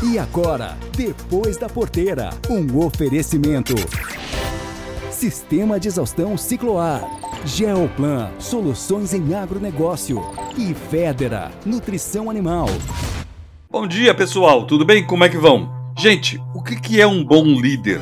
E agora, depois da porteira, um oferecimento. Sistema de exaustão Cicloar. Geoplan, soluções em agronegócio. E Federa, nutrição animal. Bom dia, pessoal. Tudo bem? Como é que vão? Gente, o que é um bom líder?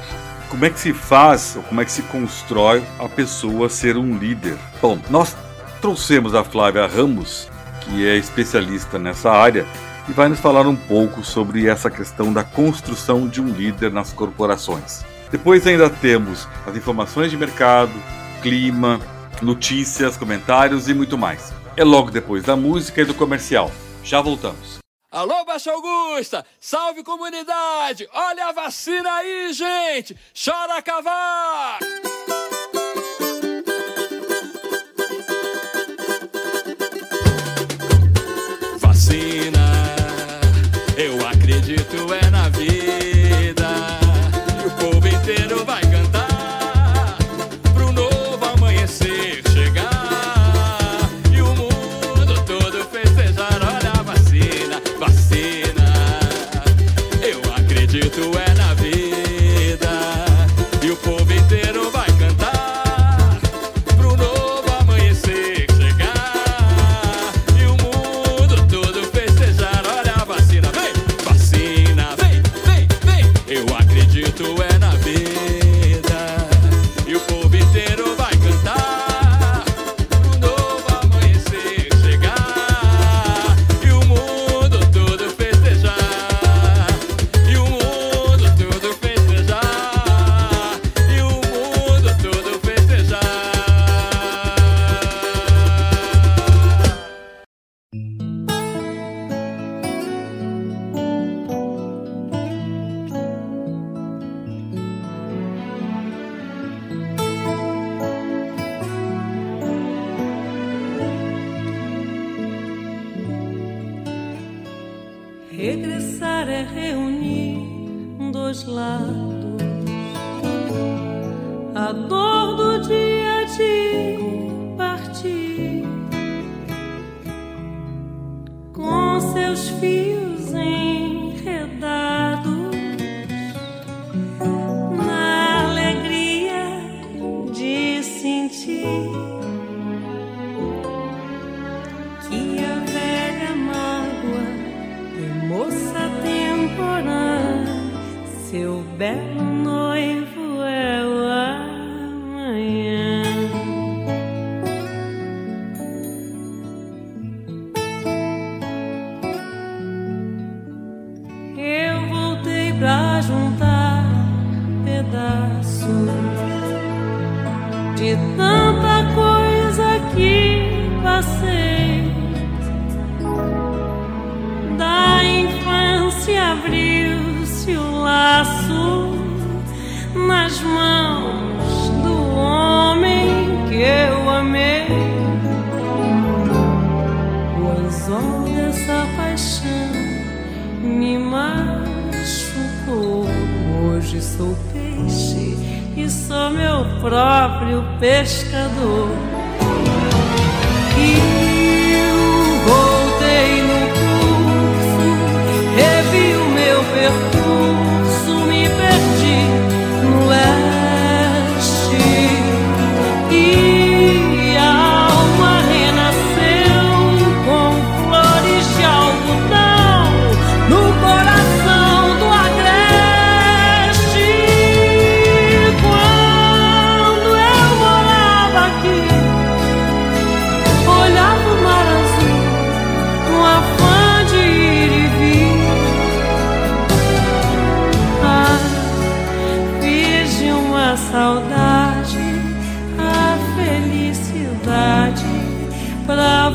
Como é que se faz ou como é que se constrói a pessoa ser um líder? Bom, nós trouxemos a Flávia Ramos, que é especialista nessa área, e vai nos falar um pouco sobre essa questão da construção de um líder nas corporações. Depois ainda temos as informações de mercado, clima, notícias, comentários e muito mais. É logo depois da música e do comercial. Já voltamos. Alô, Baixa Augusta! Salve comunidade! Olha a vacina aí, gente! Chora cavar! Vacina, Regressar é reunir dois lados. A dor do dia de partir. Com seus fios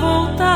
voltar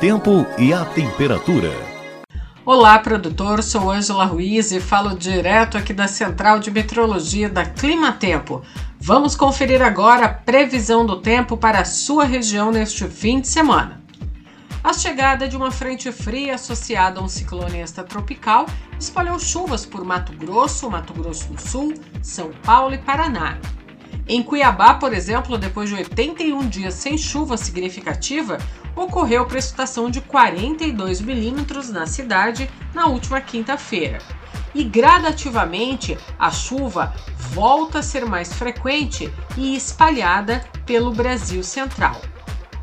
tempo e a temperatura. Olá, produtor. Sou Ângela Ruiz e falo direto aqui da Central de Meteorologia da Clima Tempo. Vamos conferir agora a previsão do tempo para a sua região neste fim de semana. A chegada de uma frente fria associada a um ciclone extratropical espalhou chuvas por Mato Grosso, Mato Grosso do Sul, São Paulo e Paraná. Em Cuiabá, por exemplo, depois de 81 dias sem chuva significativa, ocorreu precipitação de 42 milímetros na cidade na última quinta-feira. E gradativamente a chuva volta a ser mais frequente e espalhada pelo Brasil Central.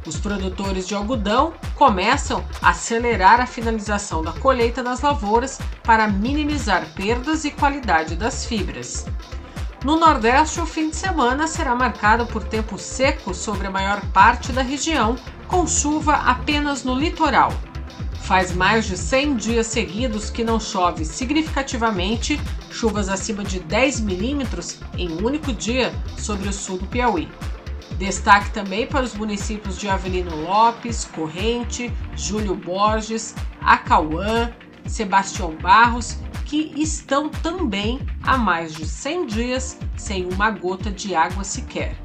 Os produtores de algodão começam a acelerar a finalização da colheita das lavouras para minimizar perdas e qualidade das fibras. No Nordeste, o fim de semana será marcado por tempo seco sobre a maior parte da região, com chuva apenas no litoral. Faz mais de 100 dias seguidos que não chove significativamente, chuvas acima de 10 milímetros em um único dia sobre o sul do Piauí. Destaque também para os municípios de Avelino Lopes, Corrente, Júlio Borges, Acauã, Sebastião Barros, que estão também há mais de 100 dias sem uma gota de água sequer.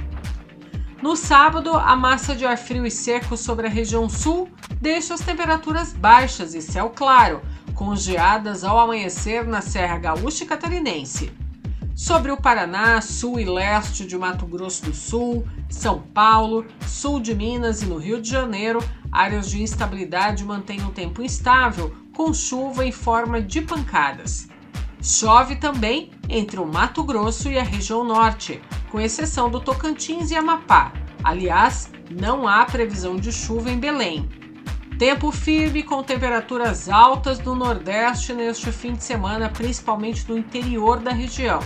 No sábado, a massa de ar frio e seco sobre a região sul deixa as temperaturas baixas e céu claro, com geadas ao amanhecer na Serra Gaúcha e Catarinense. Sobre o Paraná, sul e leste de Mato Grosso do Sul, São Paulo, sul de Minas e no Rio de Janeiro, áreas de instabilidade mantêm o tempo instável, com chuva em forma de pancadas. Chove também entre o Mato Grosso e a região norte, com exceção do Tocantins e Amapá. Aliás, não há previsão de chuva em Belém. Tempo firme com temperaturas altas no Nordeste neste fim de semana, principalmente no interior da região.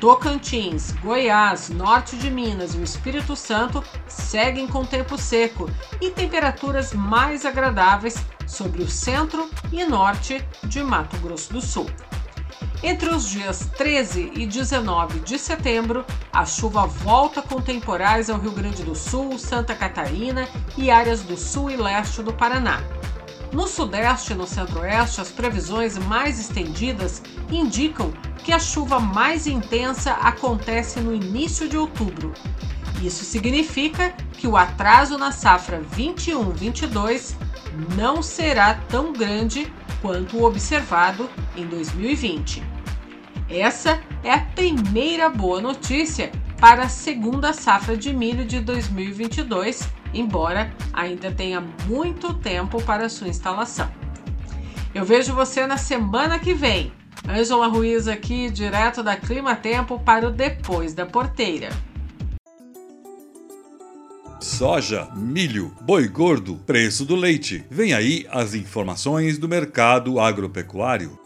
Tocantins, Goiás, Norte de Minas e o Espírito Santo seguem com tempo seco e temperaturas mais agradáveis sobre o centro e norte de Mato Grosso do Sul. Entre os dias 13 e 19 de setembro, a chuva volta com temporais ao Rio Grande do Sul, Santa Catarina e áreas do sul e leste do Paraná. No Sudeste e no Centro-Oeste, as previsões mais estendidas indicam que a chuva mais intensa acontece no início de outubro. Isso significa que o atraso na safra 21-22 não será tão grande quanto o observado em 2020. Essa é a primeira boa notícia para a segunda safra de milho de 2022, embora ainda tenha muito tempo para sua instalação. Eu vejo você na semana que vem. Ângela Ruiz aqui, direto da Clima Tempo para o Depois da Porteira. Soja, milho, boi gordo, preço do leite. Vem aí as informações do mercado agropecuário.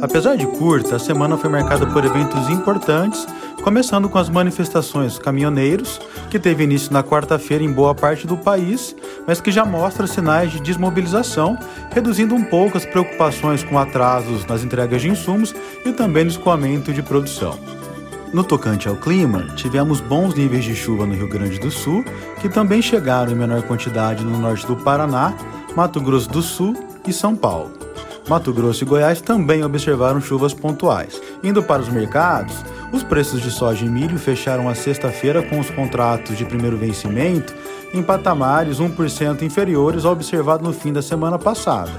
Apesar de curta, a semana foi marcada por eventos importantes, começando com as manifestações caminhoneiros, que teve início na quarta-feira em boa parte do país, mas que já mostra sinais de desmobilização, reduzindo um pouco as preocupações com atrasos nas entregas de insumos e também no escoamento de produção. No tocante ao clima, tivemos bons níveis de chuva no Rio Grande do Sul, que também chegaram em menor quantidade no norte do Paraná, Mato Grosso do Sul e São Paulo. Mato Grosso e Goiás também observaram chuvas pontuais. Indo para os mercados, Os preços de soja e milho fecharam a sexta-feira com os contratos de primeiro vencimento em patamares 1% inferiores ao observado no fim da semana passada,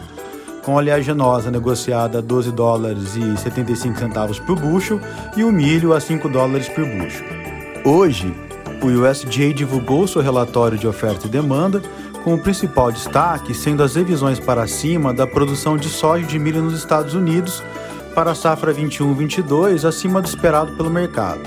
com a oleaginosa negociada a 12 dólares e 75 centavos por bushel e o milho a 5 dólares por bushel. Hoje, o USDA divulgou seu relatório de oferta e demanda, com o principal destaque sendo as revisões para cima da produção de soja e de milho nos Estados Unidos para a safra 21-22 acima do esperado pelo mercado.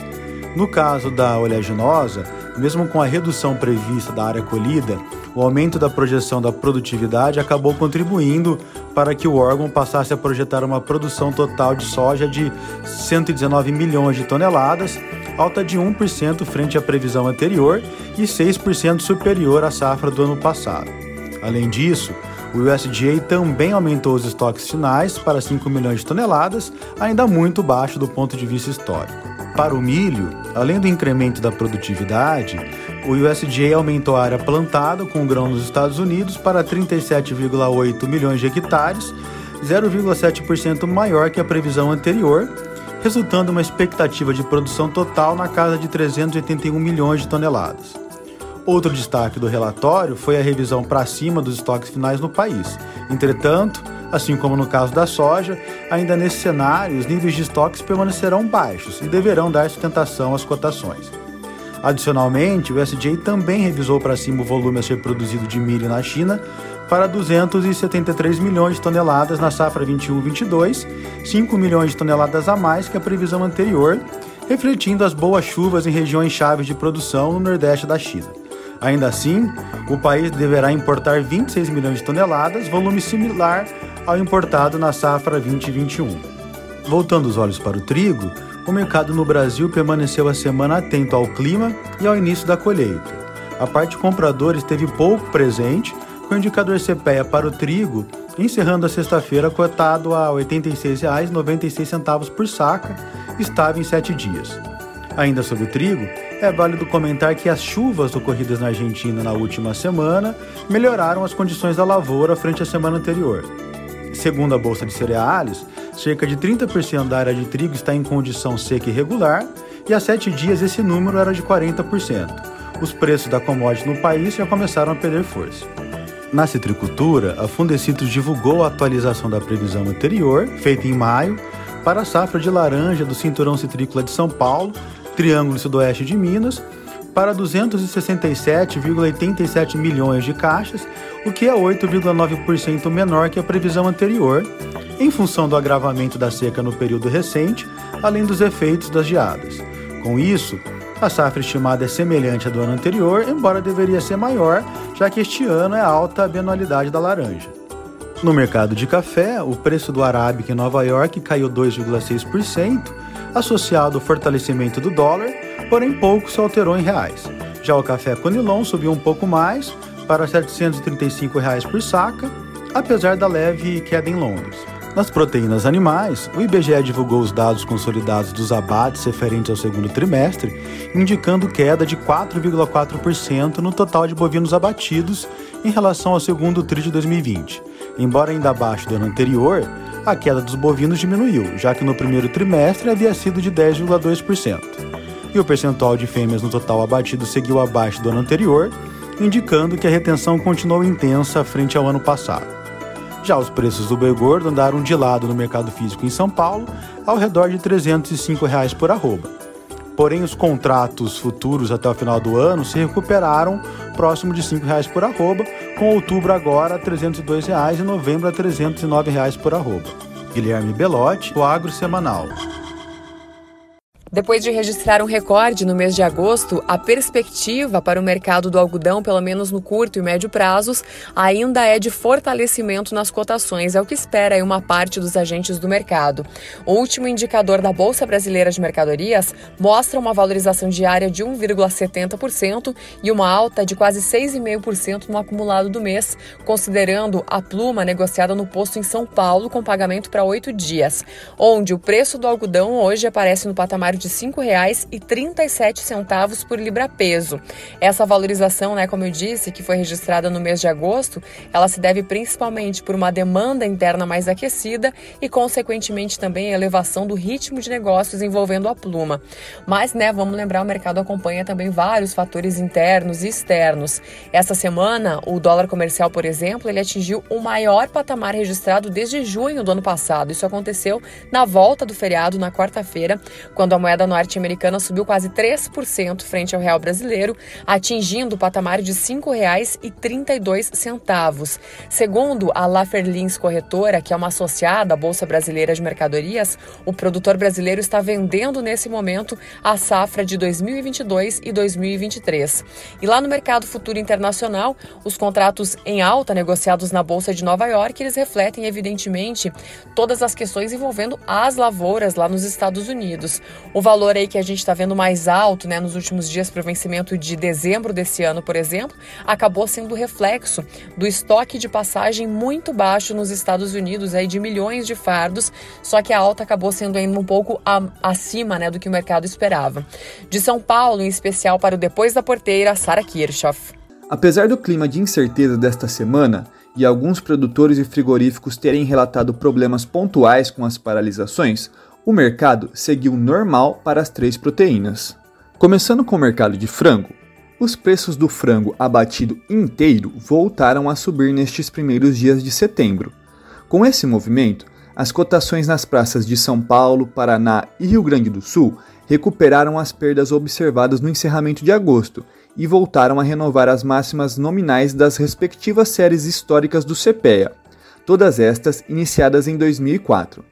No caso da oleaginosa, mesmo com a redução prevista da área colhida, o aumento da projeção da produtividade acabou contribuindo para que o órgão passasse a projetar uma produção total de soja de 119 milhões de toneladas, alta de 1% frente à previsão anterior e 6% superior à safra do ano passado. Além disso, o USDA também aumentou os estoques finais para 5 milhões de toneladas, ainda muito baixo do ponto de vista histórico. Para o milho, além do incremento da produtividade, o USDA aumentou a área plantada com grão nos Estados Unidos para 37,8 milhões de hectares, 0,7% maior que a previsão anterior, resultando uma expectativa de produção total na casa de 381 milhões de toneladas. Outro destaque do relatório foi a revisão para cima dos estoques finais no país. Entretanto, assim como no caso da soja, ainda nesse cenário os níveis de estoques permanecerão baixos e deverão dar sustentação às cotações. Adicionalmente, o SJ também revisou para cima o volume a ser produzido de milho na China para 273 milhões de toneladas na safra 21-22, 5 milhões de toneladas a mais que a previsão anterior, refletindo as boas chuvas em regiões chaves de produção no nordeste da China. Ainda assim, o país deverá importar 26 milhões de toneladas, volume similar ao importado na safra 2021. Voltando os olhos para o trigo, o mercado no Brasil permaneceu a semana atento ao clima e ao início da colheita. A parte compradora esteve pouco presente, com o indicador CPEA para o trigo encerrando a sexta-feira cotado a R$ 86,96 por saca, estável em sete dias. Ainda sobre o trigo, é válido comentar que as chuvas ocorridas na Argentina na última semana melhoraram as condições da lavoura frente à semana anterior. Segundo a Bolsa de Cereais, cerca de 30% da área de trigo está em condição seca e regular, e há sete dias esse número era de 40%. Os preços da commodity no país já começaram a perder força. Na citricultura, a Fundecitos divulgou a atualização da previsão anterior, feita em maio, para a safra de laranja do Cinturão Citrícola de São Paulo, Triângulo Sudoeste de Minas, para 267,87 milhões de caixas, o que é 8,9% menor que a previsão anterior, em função do agravamento da seca no período recente, além dos efeitos das geadas. Com isso, a safra estimada é semelhante à do ano anterior, embora deveria ser maior, já que este ano é alta a bianualidade da laranja. No mercado de café, o preço do arábica em Nova York caiu 2,6%, associado ao fortalecimento do dólar, porém pouco se alterou em reais. Já o café Conilon subiu um pouco mais, para 735 reais por saca, apesar da leve queda em Londres. Nas proteínas animais, o IBGE divulgou os dados consolidados dos abates referentes ao segundo trimestre, indicando queda de 4,4% no total de bovinos abatidos em relação ao segundo TRI de 2020. Embora ainda abaixo do ano anterior, a queda dos bovinos diminuiu, já que no primeiro trimestre havia sido de 10,2%. E o percentual de fêmeas no total abatido seguiu abaixo do ano anterior, indicando que a retenção continuou intensa frente ao ano passado. Já os preços do boi gordo andaram de lado no mercado físico em São Paulo, ao redor de 305 reais por arroba. Porém, os contratos futuros até o final do ano se recuperaram próximo de 5 reais por arroba, com outubro agora 302 reais e novembro a 309 reais por arroba. Guilherme Belotti, o Agro Semanal. Depois de registrar um recorde no mês de agosto, a perspectiva para o mercado do algodão, pelo menos no curto e médio prazos, ainda é de fortalecimento nas cotações, é o que espera uma parte dos agentes do mercado. O último indicador da Bolsa Brasileira de Mercadorias mostra uma valorização diária de 1,70% e uma alta de quase 6,5% no acumulado do mês, considerando a pluma negociada no posto em São Paulo com pagamento para oito dias, onde o preço do algodão hoje aparece no patamar de R$ 5,37 por libra-peso. Essa valorização, né, como eu disse, que foi registrada no mês de agosto, ela se deve principalmente por uma demanda interna mais aquecida e, consequentemente, também a elevação do ritmo de negócios envolvendo a pluma. Mas, né, vamos lembrar, o mercado acompanha também vários fatores internos e externos. Essa semana, o dólar comercial, por exemplo, ele atingiu o maior patamar registrado desde junho do ano passado. Isso aconteceu na volta do feriado na quarta-feira, quando a moeda norte-americana subiu quase 3% frente ao real brasileiro, atingindo o patamar de R$ 5,32. Segundo a Laferlins Corretora, que é uma associada à Bolsa Brasileira de Mercadorias, o produtor brasileiro está vendendo nesse momento a safra de 2022 e 2023. E lá no mercado futuro internacional, os contratos em alta negociados na Bolsa de Nova York, eles refletem evidentemente todas as questões envolvendo as lavouras lá nos Estados Unidos. O valor aí que a gente está vendo mais alto, né, nos últimos dias para o vencimento de dezembro desse ano, por exemplo, acabou sendo reflexo do estoque de passagem muito baixo nos Estados Unidos, aí de milhões de fardos, só que a alta acabou sendo ainda um pouco a, acima, né, do que o mercado esperava. De São Paulo, em especial para o Depois da Porteira, Sara Kirchhoff. Apesar do clima de incerteza desta semana, e alguns produtores e frigoríficos terem relatado problemas pontuais com as paralisações, o mercado seguiu normal para as três proteínas. Começando com o mercado de frango, os preços do frango abatido inteiro voltaram a subir nestes primeiros dias de setembro. Com esse movimento, as cotações nas praças de São Paulo, Paraná e Rio Grande do Sul recuperaram as perdas observadas no encerramento de agosto e voltaram a renovar as máximas nominais das respectivas séries históricas do CPEA, todas estas iniciadas em 2004.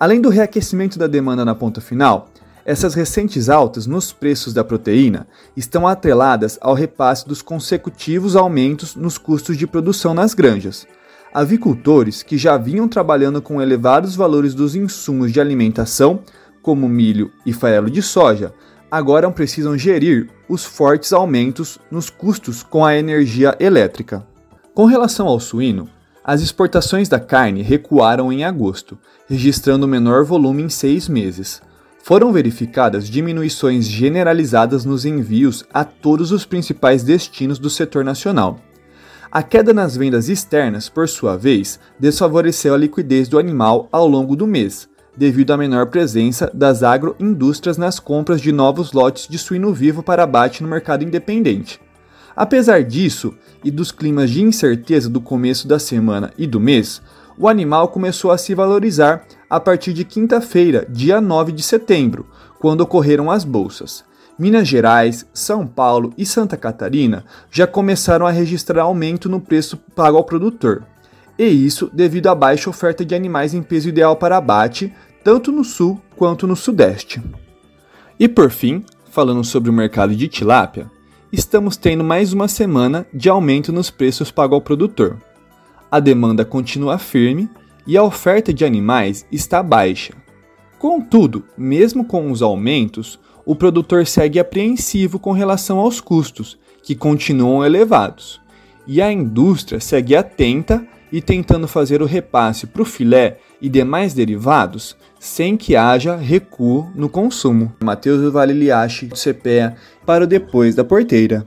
Além do reaquecimento da demanda na ponta final, essas recentes altas nos preços da proteína estão atreladas ao repasse dos consecutivos aumentos nos custos de produção nas granjas. Avicultores que já vinham trabalhando com elevados valores dos insumos de alimentação, como milho e farelo de soja, agora precisam gerir os fortes aumentos nos custos com a energia elétrica. Com relação ao suíno, as exportações da carne recuaram em agosto, registrando menor volume em seis meses. Foram verificadas diminuições generalizadas nos envios a todos os principais destinos do setor nacional. A queda nas vendas externas, por sua vez, desfavoreceu a liquidez do animal ao longo do mês, devido à menor presença das agroindústrias nas compras de novos lotes de suíno vivo para abate no mercado independente. Apesar disso e dos climas de incerteza do começo da semana e do mês, o animal começou a se valorizar a partir de quinta-feira, dia 9 de setembro, quando ocorreram as bolsas. Minas Gerais, São Paulo e Santa Catarina já começaram a registrar aumento no preço pago ao produtor e isso devido à baixa oferta de animais em peso ideal para abate, tanto no sul quanto no sudeste. E por fim, falando sobre o mercado de tilápia, estamos tendo mais uma semana de aumento nos preços pagos ao produtor. A demanda continua firme e a oferta de animais está baixa. Contudo, mesmo com os aumentos, o produtor segue apreensivo com relação aos custos, que continuam elevados, e a indústria segue atenta e tentando fazer o repasse para o filé e demais derivados sem que haja recuo no consumo. Matheus Vale Liache, CPEA, para o Depois da Porteira.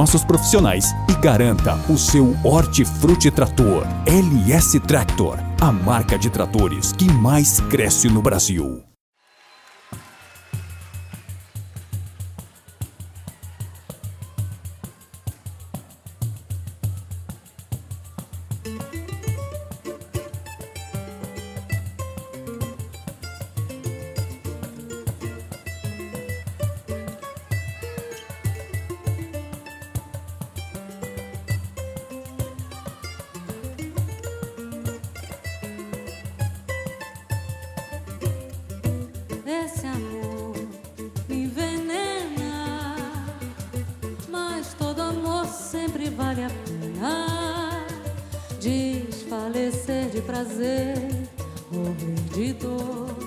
nossos profissionais e garanta o seu Hortifruti Trator LS Tractor, a marca de tratores que mais cresce no Brasil. Prazer, morrer de dor.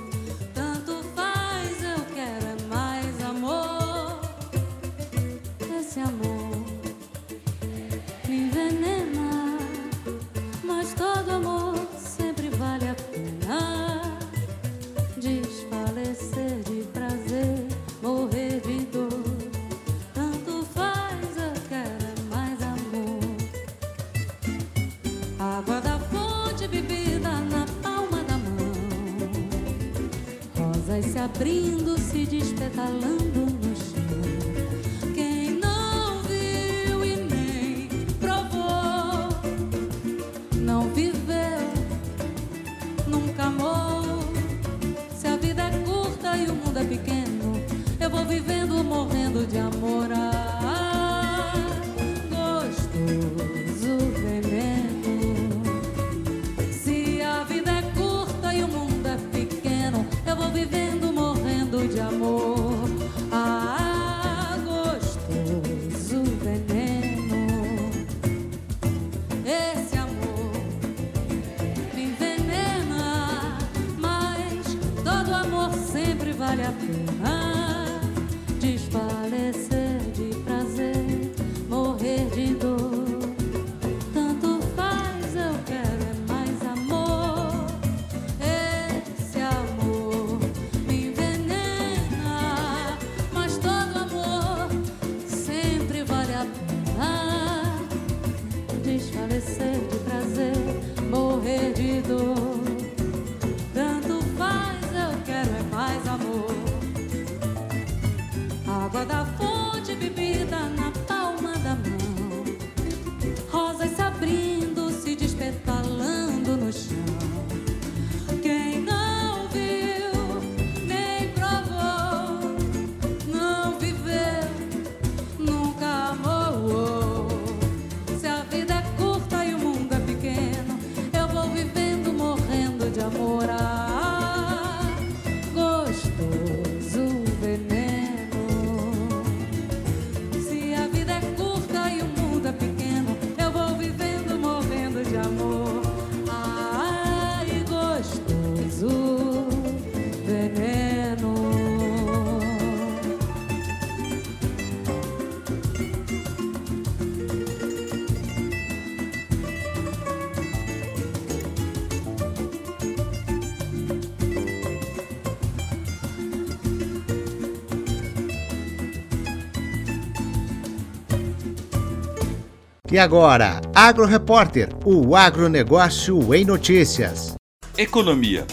E agora, Agro Repórter, o agronegócio em notícias. Economia.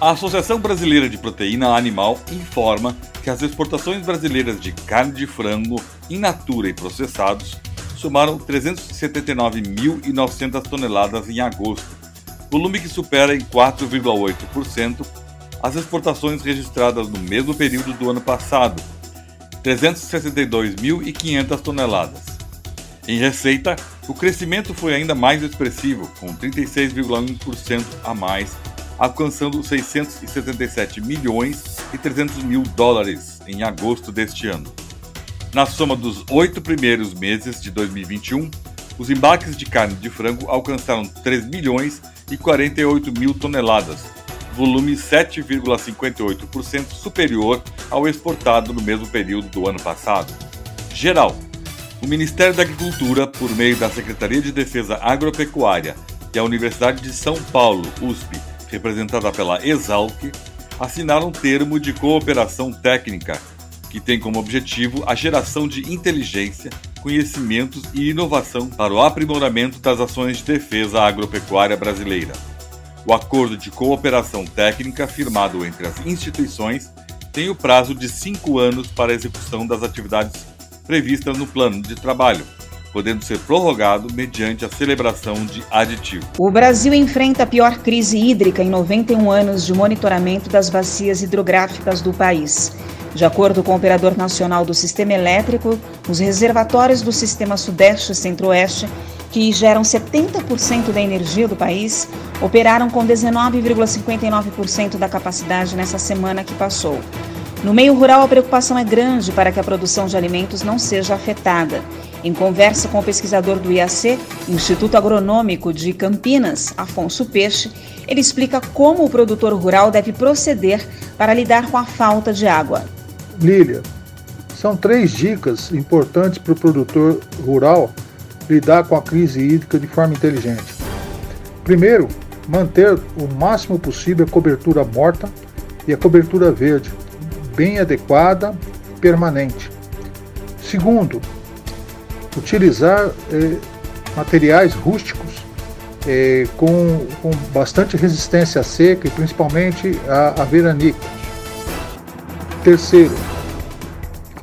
A Associação Brasileira de Proteína Animal informa que as exportações brasileiras de carne de frango in natura e processados somaram 379.900 toneladas em agosto, volume que supera em 4,8% as exportações registradas no mesmo período do ano passado, 362.500 toneladas. Em receita, o crescimento foi ainda mais expressivo, com 36,1% a mais, alcançando 677 milhões e 300 mil dólares em agosto deste ano. Na soma dos oito primeiros meses de 2021, os embarques de carne de frango alcançaram 3 milhões e 48 mil toneladas, volume 7,58% superior ao exportado no mesmo período do ano passado. Geral, o Ministério da Agricultura, por meio da Secretaria de Defesa Agropecuária e a Universidade de São Paulo, USP, representada pela Exalc, assinaram um termo de cooperação técnica que tem como objetivo a geração de inteligência, conhecimentos e inovação para o aprimoramento das ações de defesa agropecuária brasileira. O acordo de cooperação técnica firmado entre as instituições tem o prazo de cinco anos para a execução das atividades previstas no plano de trabalho, podendo ser prorrogado mediante a celebração de aditivo. O Brasil enfrenta a pior crise hídrica em 91 anos de monitoramento das bacias hidrográficas do país. De acordo com o Operador Nacional do Sistema Elétrico, os reservatórios do Sistema Sudeste e Centro-Oeste, que geram 70% da energia do país, operaram com 19,59% da capacidade nessa semana que passou. No meio rural, a preocupação é grande para que a produção de alimentos não seja afetada. Em conversa com o pesquisador do IAC, Instituto Agronômico de Campinas, Afonso Peixe, ele explica como o produtor rural deve proceder para lidar com a falta de água. Lília, são três dicas importantes para o produtor rural lidar com a crise hídrica de forma inteligente. Primeiro, manter o máximo possível a cobertura morta e a cobertura verde, bem adequada permanente. Segundo, utilizar eh, materiais rústicos eh, com, com, bastante resistência à seca e principalmente a, a veranico. Terceiro,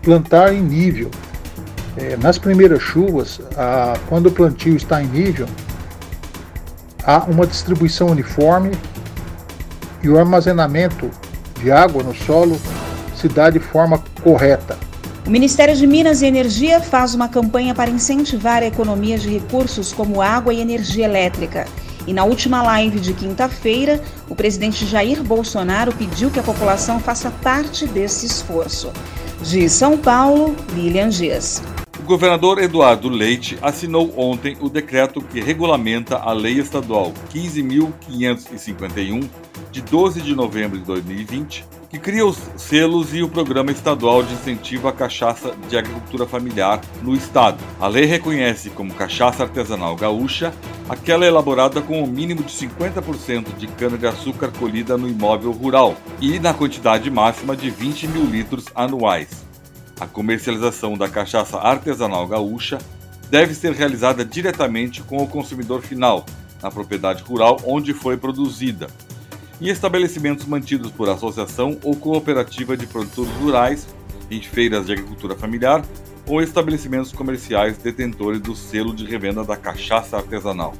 plantar em nível. Eh, nas primeiras chuvas, a, quando o plantio está em nível, há uma distribuição uniforme e o armazenamento de água no solo se dá de forma correta. O Ministério de Minas e Energia faz uma campanha para incentivar a economia de recursos como água e energia elétrica. E na última live de quinta-feira, o presidente Jair Bolsonaro pediu que a população faça parte desse esforço. De São Paulo, Lilian Dias. O governador Eduardo Leite assinou ontem o decreto que regulamenta a Lei Estadual 15.551, de 12 de novembro de 2020, que cria os selos e o Programa Estadual de Incentivo à Cachaça de Agricultura Familiar no Estado. A lei reconhece como cachaça artesanal gaúcha aquela elaborada com o um mínimo de 50% de cana-de-açúcar colhida no imóvel rural e na quantidade máxima de 20 mil litros anuais. A comercialização da cachaça artesanal gaúcha deve ser realizada diretamente com o consumidor final, na propriedade rural onde foi produzida em estabelecimentos mantidos por associação ou cooperativa de produtores rurais, em feiras de agricultura familiar ou estabelecimentos comerciais detentores do selo de revenda da cachaça artesanal.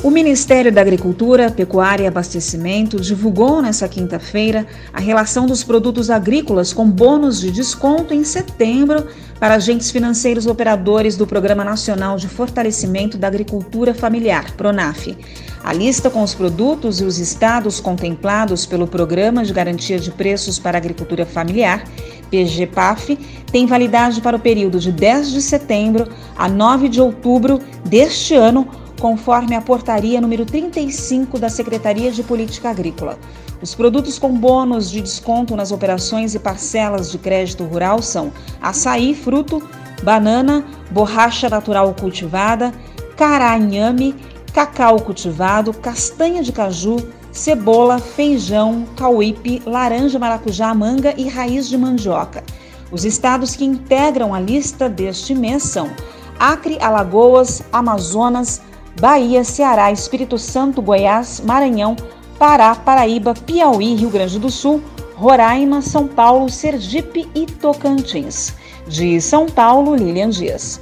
O Ministério da Agricultura, Pecuária e Abastecimento divulgou nesta quinta-feira a relação dos produtos agrícolas com bônus de desconto em setembro para agentes financeiros operadores do Programa Nacional de Fortalecimento da Agricultura Familiar, PRONAF. A lista com os produtos e os estados contemplados pelo Programa de Garantia de Preços para a Agricultura Familiar, PGPAF, tem validade para o período de 10 de setembro a 9 de outubro deste ano, conforme a portaria número 35 da Secretaria de Política Agrícola. Os produtos com bônus de desconto nas operações e parcelas de crédito rural são açaí, fruto, banana, borracha natural cultivada, caranhame, cacau cultivado, castanha de caju, cebola, feijão, cauípe, laranja, maracujá, manga e raiz de mandioca. Os estados que integram a lista deste mês são Acre, Alagoas, Amazonas, Bahia, Ceará, Espírito Santo, Goiás, Maranhão, Pará, Paraíba, Piauí, Rio Grande do Sul, Roraima, São Paulo, Sergipe e Tocantins. De São Paulo, Lilian Dias.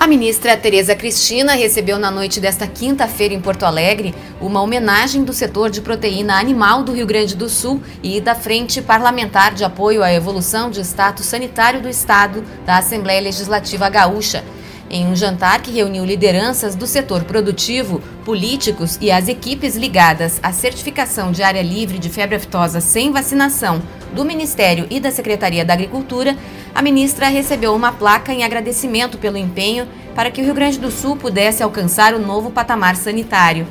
A ministra Tereza Cristina recebeu na noite desta quinta-feira em Porto Alegre uma homenagem do setor de proteína animal do Rio Grande do Sul e da Frente Parlamentar de Apoio à Evolução de Status Sanitário do Estado da Assembleia Legislativa Gaúcha. Em um jantar que reuniu lideranças do setor produtivo, políticos e as equipes ligadas à certificação de área livre de febre aftosa sem vacinação do Ministério e da Secretaria da Agricultura, a ministra recebeu uma placa em agradecimento pelo empenho para que o Rio Grande do Sul pudesse alcançar o novo patamar sanitário.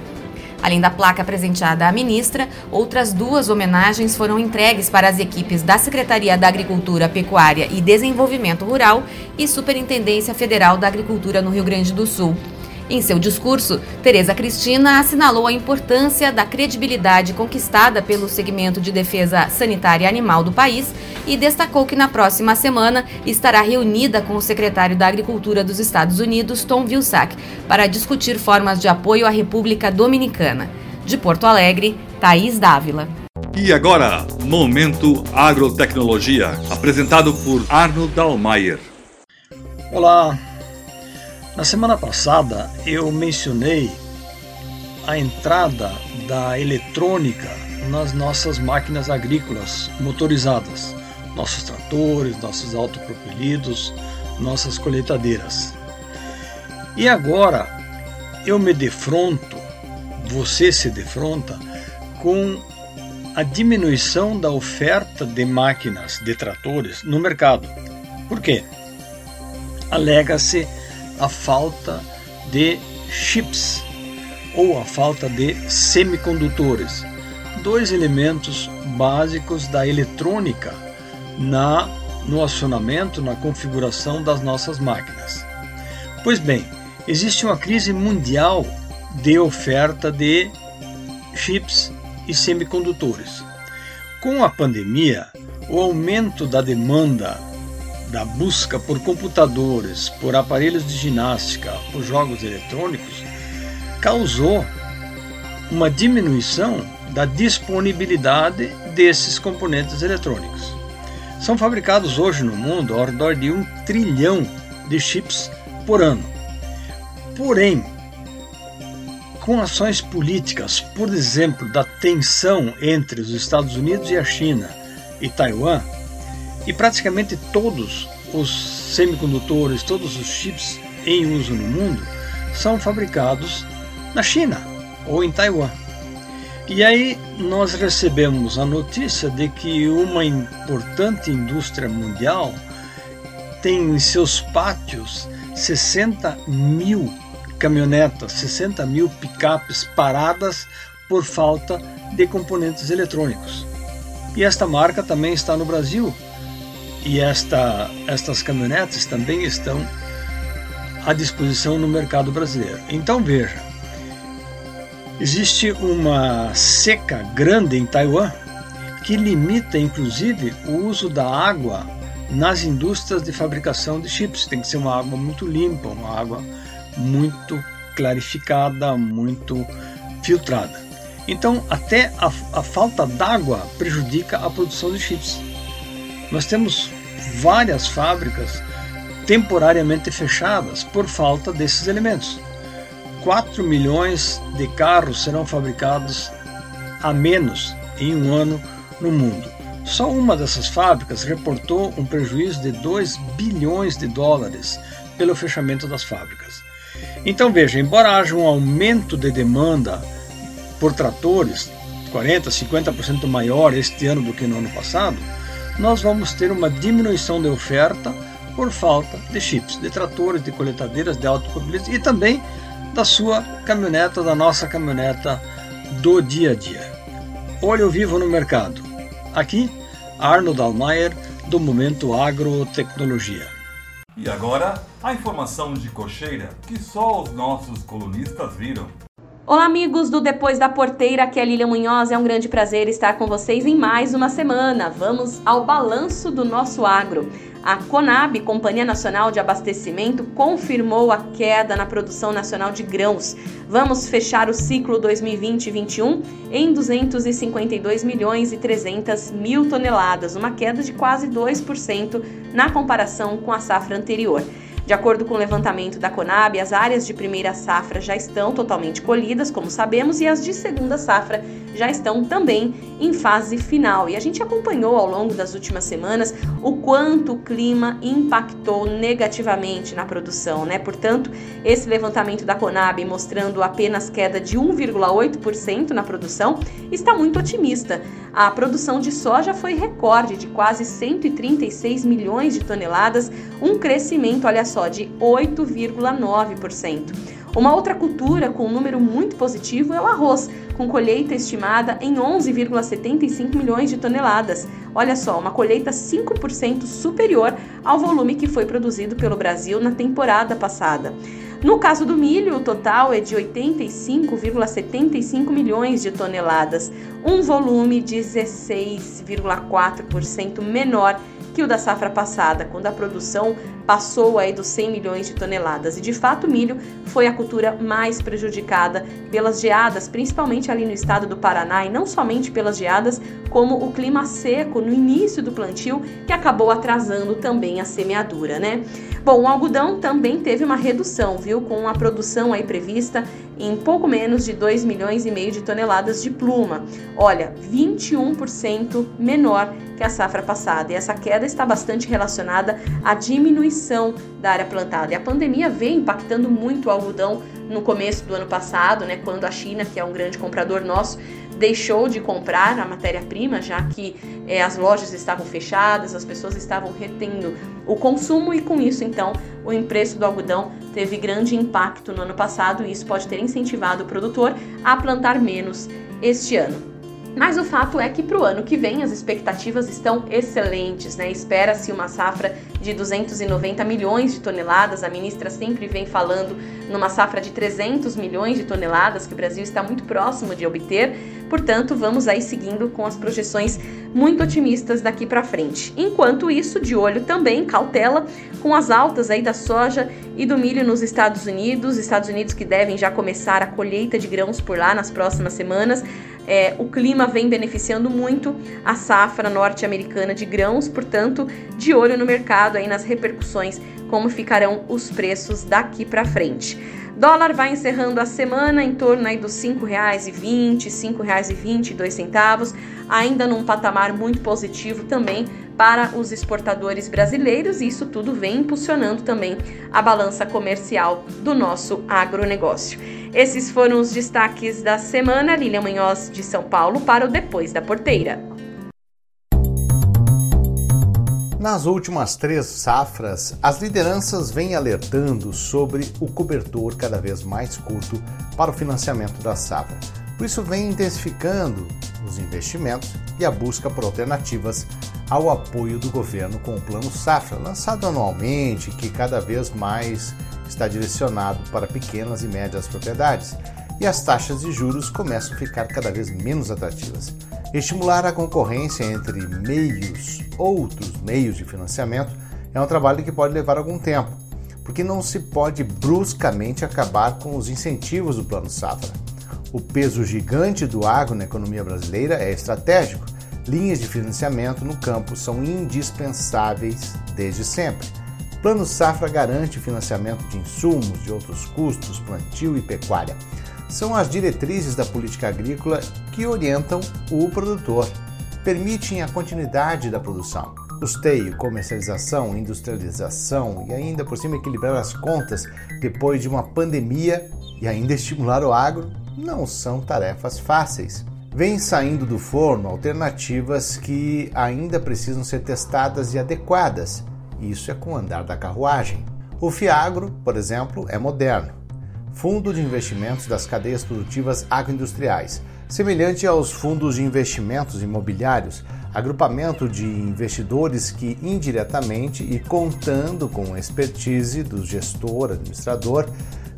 Além da placa presenteada à ministra, outras duas homenagens foram entregues para as equipes da Secretaria da Agricultura, Pecuária e Desenvolvimento Rural e Superintendência Federal da Agricultura no Rio Grande do Sul. Em seu discurso, Tereza Cristina assinalou a importância da credibilidade conquistada pelo segmento de defesa sanitária animal do país e destacou que na próxima semana estará reunida com o secretário da Agricultura dos Estados Unidos, Tom Vilsack, para discutir formas de apoio à República Dominicana. De Porto Alegre, Thaís Dávila. E agora, Momento Agrotecnologia, apresentado por Arno Dalmayer. Olá, na semana passada eu mencionei a entrada da eletrônica nas nossas máquinas agrícolas motorizadas, nossos tratores, nossos autopropelidos, nossas colheitadeiras. E agora eu me defronto, você se defronta com a diminuição da oferta de máquinas de tratores no mercado. Por quê? Alega-se a falta de chips ou a falta de semicondutores, dois elementos básicos da eletrônica na no acionamento, na configuração das nossas máquinas. Pois bem, existe uma crise mundial de oferta de chips e semicondutores. Com a pandemia, o aumento da demanda da busca por computadores, por aparelhos de ginástica, por jogos eletrônicos, causou uma diminuição da disponibilidade desses componentes eletrônicos. São fabricados hoje no mundo ao redor de um trilhão de chips por ano. Porém, com ações políticas, por exemplo, da tensão entre os Estados Unidos e a China e Taiwan, e praticamente todos os semicondutores, todos os chips em uso no mundo são fabricados na China ou em Taiwan. E aí nós recebemos a notícia de que uma importante indústria mundial tem em seus pátios 60 mil caminhonetas, 60 mil picapes paradas por falta de componentes eletrônicos. E esta marca também está no Brasil. E esta, estas caminhonetas também estão à disposição no mercado brasileiro. Então veja, existe uma seca grande em Taiwan que limita inclusive o uso da água nas indústrias de fabricação de chips. Tem que ser uma água muito limpa, uma água muito clarificada, muito filtrada. Então, até a, a falta d'água prejudica a produção de chips. Nós temos várias fábricas temporariamente fechadas por falta desses elementos. 4 milhões de carros serão fabricados a menos em um ano no mundo. Só uma dessas fábricas reportou um prejuízo de 2 bilhões de dólares pelo fechamento das fábricas. Então veja, embora haja um aumento de demanda por tratores, 40, 50% maior este ano do que no ano passado, nós vamos ter uma diminuição de oferta por falta de chips, de tratores, de coletadeiras, de automobilismo e também da sua caminhoneta, da nossa caminhoneta do dia a dia. Olho vivo no mercado. Aqui, Arnold Almayer, do Momento Agrotecnologia. E agora, a informação de cocheira que só os nossos colunistas viram. Olá, amigos do Depois da Porteira, aqui é Lilian Munhoz. É um grande prazer estar com vocês em mais uma semana. Vamos ao balanço do nosso agro. A Conab, Companhia Nacional de Abastecimento, confirmou a queda na produção nacional de grãos. Vamos fechar o ciclo 2020-21 em 252 milhões e 300 mil toneladas, uma queda de quase 2% na comparação com a safra anterior. De acordo com o levantamento da Conab, as áreas de primeira safra já estão totalmente colhidas, como sabemos, e as de segunda safra já estão também em fase final. E a gente acompanhou ao longo das últimas semanas o quanto o clima impactou negativamente na produção, né? Portanto, esse levantamento da Conab mostrando apenas queda de 1,8% na produção está muito otimista. A produção de soja foi recorde de quase 136 milhões de toneladas, um crescimento, olha só, de 8,9%. Uma outra cultura com um número muito positivo é o arroz, com colheita estimada em 11,75 milhões de toneladas. Olha só, uma colheita 5% superior ao volume que foi produzido pelo Brasil na temporada passada. No caso do milho, o total é de 85,75 milhões de toneladas, um volume 16,4% menor o da safra passada, quando a produção passou aí dos 100 milhões de toneladas. E de fato, o milho foi a cultura mais prejudicada pelas geadas, principalmente ali no estado do Paraná, e não somente pelas geadas, como o clima seco no início do plantio, que acabou atrasando também a semeadura, né? Bom, o algodão também teve uma redução, viu, com a produção aí prevista em pouco menos de 2 milhões e meio de toneladas de pluma. Olha, 21% menor que a safra passada. E essa queda está bastante relacionada à diminuição da área plantada. E a pandemia vem impactando muito o algodão no começo do ano passado, né, quando a China, que é um grande comprador nosso, deixou de comprar a matéria-prima, já que é, as lojas estavam fechadas, as pessoas estavam retendo o consumo e com isso, então, o preço do algodão teve grande impacto no ano passado e isso pode ter incentivado o produtor a plantar menos este ano. Mas o fato é que para o ano que vem as expectativas estão excelentes, né? Espera-se uma safra de 290 milhões de toneladas. A ministra sempre vem falando numa safra de 300 milhões de toneladas que o Brasil está muito próximo de obter. Portanto, vamos aí seguindo com as projeções muito otimistas daqui para frente. Enquanto isso, de olho também, cautela com as altas aí da soja e do milho nos Estados Unidos, Estados Unidos que devem já começar a colheita de grãos por lá nas próximas semanas. É, o clima vem beneficiando muito a safra norte-americana de grãos, portanto, de olho no mercado aí nas repercussões, como ficarão os preços daqui para frente. Dólar vai encerrando a semana em torno aí dos R$ 5,20, R$ 5,22, ainda num patamar muito positivo também para os exportadores brasileiros, e isso tudo vem impulsionando também a balança comercial do nosso agronegócio. Esses foram os destaques da semana. Lilian Munhoz de São Paulo para o Depois da Porteira. Nas últimas três safras, as lideranças vêm alertando sobre o cobertor cada vez mais curto para o financiamento da safra. Por isso, vem intensificando os investimentos e a busca por alternativas ao apoio do governo com o Plano Safra, lançado anualmente, que cada vez mais está direcionado para pequenas e médias propriedades, e as taxas de juros começam a ficar cada vez menos atrativas. Estimular a concorrência entre meios, outros meios de financiamento, é um trabalho que pode levar algum tempo, porque não se pode bruscamente acabar com os incentivos do Plano Safra. O peso gigante do agro na economia brasileira é estratégico. Linhas de financiamento no campo são indispensáveis desde sempre. Plano Safra garante financiamento de insumos, de outros custos, plantio e pecuária. São as diretrizes da política agrícola que orientam o produtor, permitem a continuidade da produção. Custeio, comercialização, industrialização e ainda por cima equilibrar as contas depois de uma pandemia e ainda estimular o agro não são tarefas fáceis. Vêm saindo do forno alternativas que ainda precisam ser testadas e adequadas isso é com o andar da carruagem. O Fiagro, por exemplo, é moderno. Fundo de investimentos das cadeias produtivas agroindustriais. Semelhante aos fundos de investimentos imobiliários, agrupamento de investidores que indiretamente e contando com a expertise do gestor, administrador,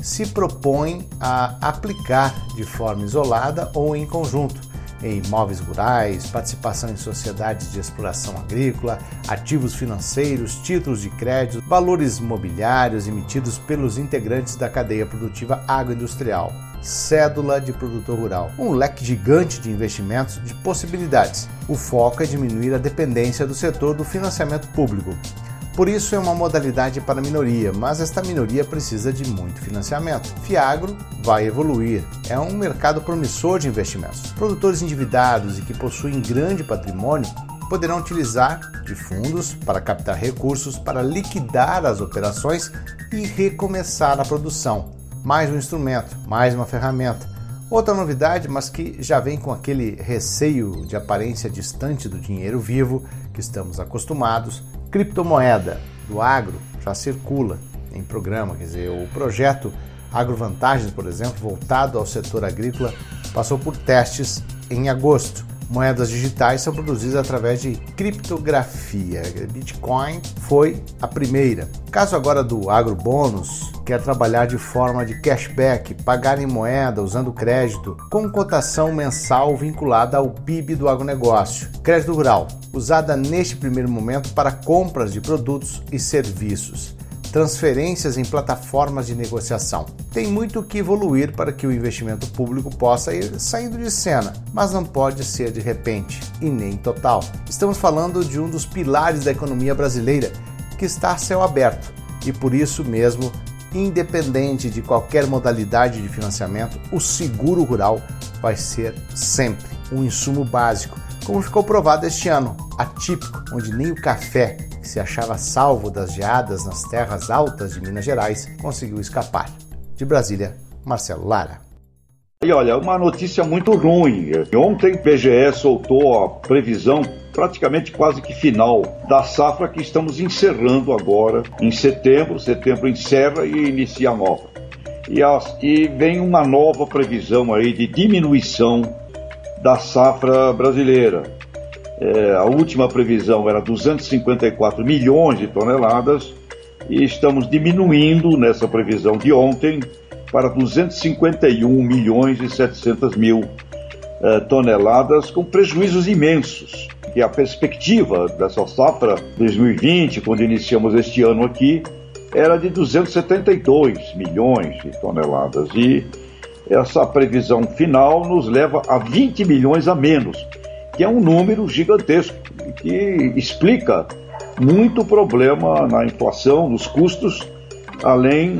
se propõem a aplicar de forma isolada ou em conjunto em imóveis rurais, participação em sociedades de exploração agrícola, ativos financeiros, títulos de crédito, valores imobiliários emitidos pelos integrantes da cadeia produtiva agroindustrial, cédula de produtor rural. Um leque gigante de investimentos de possibilidades. O foco é diminuir a dependência do setor do financiamento público. Por isso é uma modalidade para minoria, mas esta minoria precisa de muito financiamento. Fiagro vai evoluir. É um mercado promissor de investimentos. Produtores endividados e que possuem grande patrimônio poderão utilizar de fundos para captar recursos para liquidar as operações e recomeçar a produção. Mais um instrumento, mais uma ferramenta. Outra novidade, mas que já vem com aquele receio de aparência distante do dinheiro vivo que estamos acostumados, criptomoeda do agro já circula em programa, quer dizer, o projeto Agrovantagens, por exemplo, voltado ao setor agrícola, passou por testes em agosto. Moedas digitais são produzidas através de criptografia. Bitcoin foi a primeira. Caso agora do agrobônus, quer trabalhar de forma de cashback, pagar em moeda usando crédito, com cotação mensal vinculada ao PIB do agronegócio. Crédito rural, usada neste primeiro momento para compras de produtos e serviços transferências em plataformas de negociação. Tem muito que evoluir para que o investimento público possa ir saindo de cena, mas não pode ser de repente e nem total. Estamos falando de um dos pilares da economia brasileira que está a céu aberto e por isso mesmo, independente de qualquer modalidade de financiamento, o seguro rural vai ser sempre um insumo básico como ficou provado este ano, atípico, onde nem o café, que se achava salvo das geadas nas terras altas de Minas Gerais, conseguiu escapar. De Brasília, Marcelo Lara. E olha, uma notícia muito ruim. Ontem o PGE soltou a previsão praticamente quase que final da safra que estamos encerrando agora em setembro. Setembro encerra e inicia a nova. E, as, e vem uma nova previsão aí de diminuição da safra brasileira. É, a última previsão era 254 milhões de toneladas e estamos diminuindo nessa previsão de ontem para 251 milhões e 700 mil eh, toneladas, com prejuízos imensos. E a perspectiva dessa safra 2020, quando iniciamos este ano aqui, era de 272 milhões de toneladas. E essa previsão final nos leva a 20 milhões a menos, que é um número gigantesco que explica muito problema na inflação, nos custos, além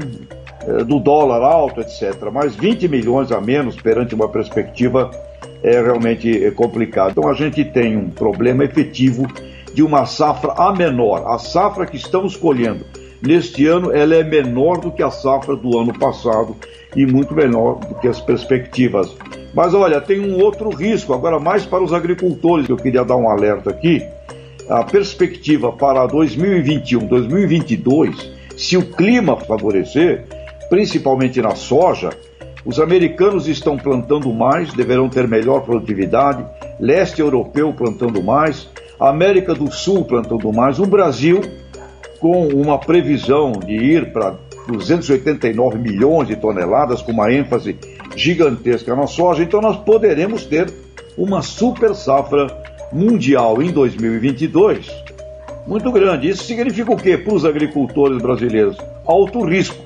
eh, do dólar alto, etc. Mas 20 milhões a menos perante uma perspectiva é realmente complicado. Então a gente tem um problema efetivo de uma safra a menor. A safra que estamos colhendo neste ano ela é menor do que a safra do ano passado e muito menor do que as perspectivas. Mas olha, tem um outro risco, agora mais para os agricultores, eu queria dar um alerta aqui. A perspectiva para 2021, 2022, se o clima favorecer, principalmente na soja, os americanos estão plantando mais, deverão ter melhor produtividade, leste europeu plantando mais, América do Sul plantando mais, o Brasil com uma previsão de ir para 289 milhões de toneladas, com uma ênfase gigantesca na soja, então nós poderemos ter uma super safra mundial em 2022 muito grande. Isso significa o quê para os agricultores brasileiros? Alto risco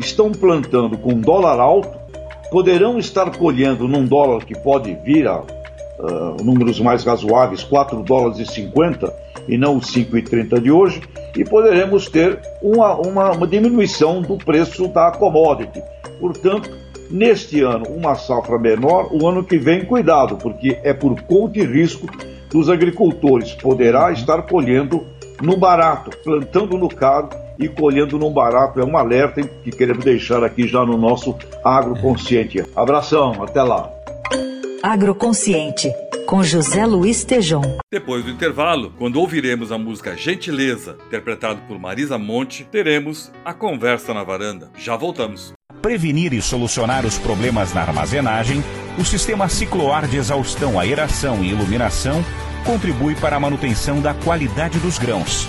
estão plantando com dólar alto, poderão estar colhendo num dólar que pode vir a uh, números mais razoáveis, 4 dólares e 50 e não os 5,30 de hoje, e poderemos ter uma, uma, uma diminuição do preço da commodity. Portanto, neste ano, uma safra menor, o ano que vem, cuidado, porque é por conta e risco dos agricultores. Poderá estar colhendo no barato, plantando no caro e colhendo num barato. É um alerta que queremos deixar aqui já no nosso Agroconsciente. Abração, até lá. Agroconsciente, com José Luiz Tejon. Depois do intervalo, quando ouviremos a música Gentileza, interpretado por Marisa Monte, teremos a conversa na varanda. Já voltamos. Prevenir e solucionar os problemas na armazenagem, o sistema cicloar de exaustão, aeração e iluminação contribui para a manutenção da qualidade dos grãos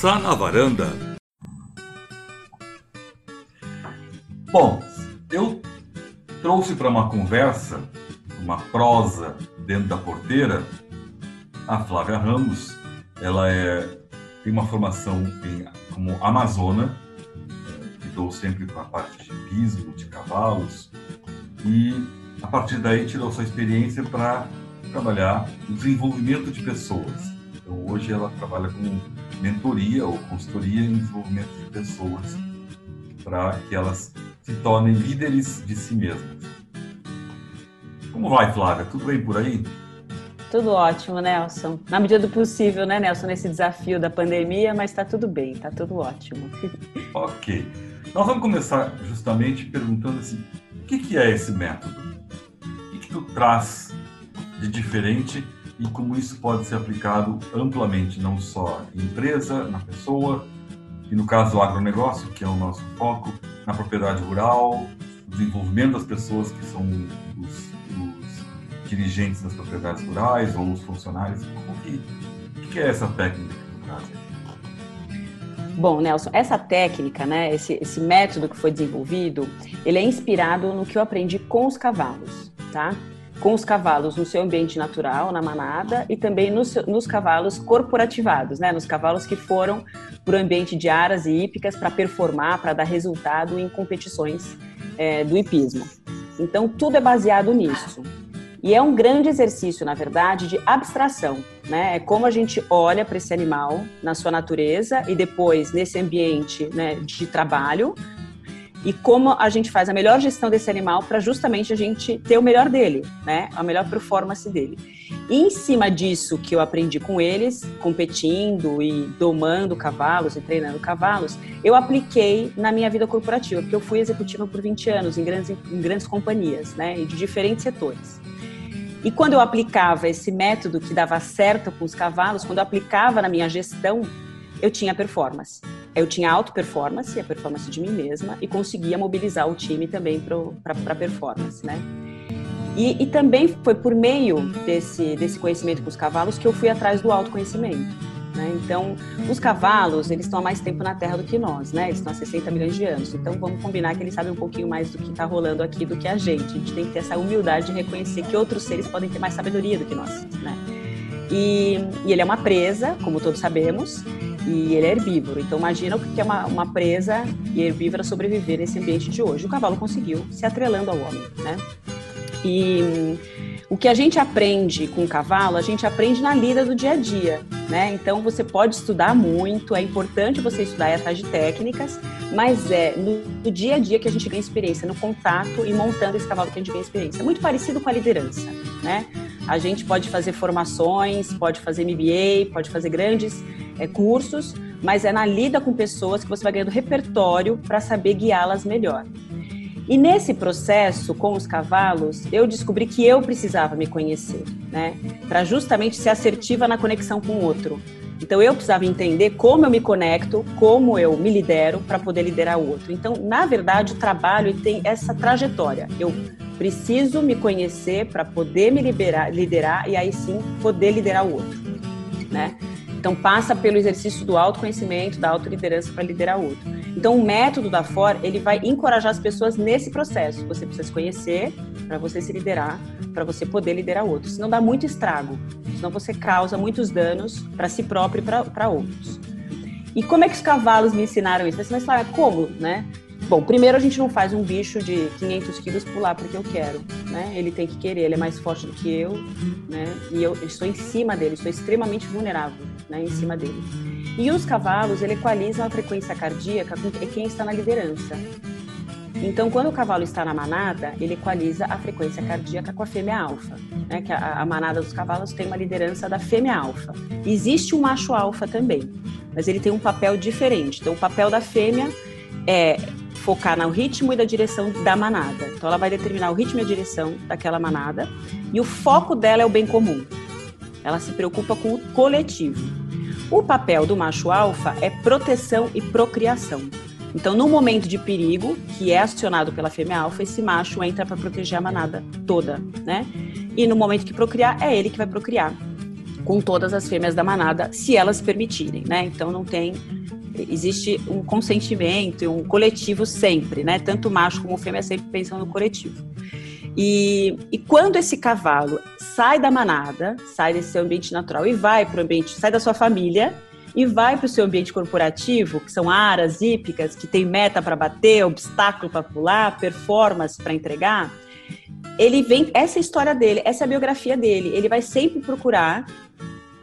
Conversa na varanda. Bom, eu trouxe para uma conversa, uma prosa dentro da porteira, a Flávia Ramos. Ela é, tem uma formação em, como amazona, lidou sempre com a parte de pismo, de cavalos, e a partir daí tirou sua experiência para trabalhar o desenvolvimento de pessoas. Então hoje ela trabalha com mentoria ou consultoria em desenvolvimento de pessoas para que elas se tornem líderes de si mesmas. Como vai, Flávia? Tudo bem por aí? Tudo ótimo, Nelson. Na medida do possível, né, Nelson, nesse desafio da pandemia, mas está tudo bem, está tudo ótimo. ok. Nós vamos começar justamente perguntando assim, o que, que é esse método? O que, que tu traz de diferente e como isso pode ser aplicado amplamente, não só em empresa, na pessoa, e no caso do agronegócio, que é o nosso foco, na propriedade rural, o desenvolvimento das pessoas que são os, os dirigentes das propriedades rurais ou os funcionários. O que, o que é essa técnica tu traz? Bom, Nelson, essa técnica, né, esse, esse método que foi desenvolvido, ele é inspirado no que eu aprendi com os cavalos, tá? Com os cavalos no seu ambiente natural, na manada, e também nos, nos cavalos corporativados, né? Nos cavalos que foram para o ambiente de aras e hípicas para performar, para dar resultado em competições é, do hipismo. Então, tudo é baseado nisso. E é um grande exercício, na verdade, de abstração. Né? É como a gente olha para esse animal na sua natureza e depois nesse ambiente né, de trabalho e como a gente faz a melhor gestão desse animal para justamente a gente ter o melhor dele, né? a melhor performance dele. E em cima disso que eu aprendi com eles, competindo e domando cavalos e treinando cavalos, eu apliquei na minha vida corporativa, porque eu fui executiva por 20 anos em grandes, em grandes companhias, né, e de diferentes setores. E quando eu aplicava esse método que dava certo com os cavalos, quando eu aplicava na minha gestão, eu tinha performance. Eu tinha auto performance, a performance de mim mesma, e conseguia mobilizar o time também para performance, né? E, e, também foi por meio desse, desse conhecimento com os cavalos que eu fui atrás do autoconhecimento. Né? Então, os cavalos, eles estão há mais tempo na Terra do que nós, né? Eles estão há 60 milhões de anos. Então, vamos combinar que eles sabem um pouquinho mais do que está rolando aqui do que a gente. A gente tem que ter essa humildade de reconhecer que outros seres podem ter mais sabedoria do que nós, né? E, e ele é uma presa, como todos sabemos, e ele é herbívoro. Então, imagina o que é uma, uma presa e herbívora sobreviver nesse ambiente de hoje. O cavalo conseguiu, se atrelando ao homem, né? E o que a gente aprende com o cavalo, a gente aprende na lida do dia a dia, né? Então você pode estudar muito, é importante você estudar e atrás de técnicas, mas é no, no, dia a dia que a gente ganha experiência, no contato e montando esse cavalo que a gente ganha experiência. Muito parecido com a liderança, né? A gente pode fazer formações, pode fazer MBA, pode fazer grandes é, cursos, mas é na lida com pessoas que você vai ganhando repertório para saber guiá-las melhor. E nesse processo com os cavalos, eu descobri que eu precisava me conhecer, né? Para justamente ser assertiva na conexão com o outro. Então eu precisava entender como eu me conecto, como eu me lidero para poder liderar o outro. Então, na verdade, o trabalho tem essa trajetória. Eu preciso me conhecer para poder me liberar, liderar e aí sim poder liderar o outro, né? Então passa pelo exercício do autoconhecimento, da autoliderança para liderar o outro. Então o método da FOR, ele vai encorajar as pessoas nesse processo. Você precisa se conhecer para você se liderar, para você poder liderar o outro. Senão dá muito estrago, senão você causa muitos danos para si próprio e para outros. E como é que os cavalos me ensinaram isso? Mas, mas como, né? Bom, primeiro a gente não faz um bicho de 500 quilos pular porque eu quero, né? Ele tem que querer, ele é mais forte do que eu, né? E eu estou em cima dele, estou extremamente vulnerável, né? Em cima dele. E os cavalos, ele equalizam a frequência cardíaca com quem está na liderança. Então, quando o cavalo está na manada, ele equaliza a frequência cardíaca com a fêmea alfa, né? Que a, a manada dos cavalos tem uma liderança da fêmea alfa. Existe um macho alfa também, mas ele tem um papel diferente. Então, o papel da fêmea é focar no ritmo e da direção da manada. Então, ela vai determinar o ritmo e a direção daquela manada. E o foco dela é o bem comum. Ela se preocupa com o coletivo. O papel do macho alfa é proteção e procriação. Então, no momento de perigo, que é acionado pela fêmea alfa, esse macho entra para proteger a manada toda, né? E no momento que procriar, é ele que vai procriar. com todas as fêmeas da manada, se elas permitirem, né? Então não tem existe um consentimento, um coletivo sempre, né? Tanto macho como fêmea sempre pensam no coletivo. E, e quando esse cavalo sai da manada, sai desse seu ambiente natural e vai para o ambiente, sai da sua família e vai para o seu ambiente corporativo, que são aras hípicas, que tem meta para bater, obstáculo para pular, performance para entregar, ele vem, essa é a história dele, essa é a biografia dele. Ele vai sempre procurar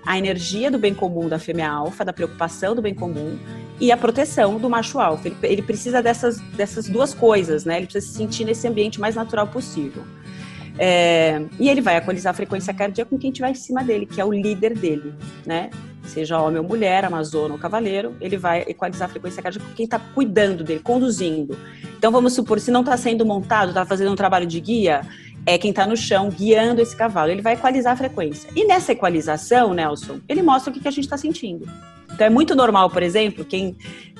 a energia do bem comum da fêmea alfa, da preocupação do bem comum e a proteção do macho alfa. Ele, ele, precisa dessas, dessas duas coisas, né? Ele precisa se sentir nesse ambiente mais natural possível. É, e ele vai equalizar a frequência cardíaca com quem estiver em cima dele, que é o líder dele, né? Seja homem ou mulher, amazona ou cavaleiro, ele vai equalizar a frequência cardíaca com quem está cuidando dele, conduzindo. Então vamos supor, se não está sendo montado, está fazendo um trabalho de guia, é quem está no chão guiando esse cavalo. Ele vai equalizar a frequência. E nessa equalização, Nelson, ele mostra o que, que a gente está sentindo. Então é muito normal, por exemplo, quem,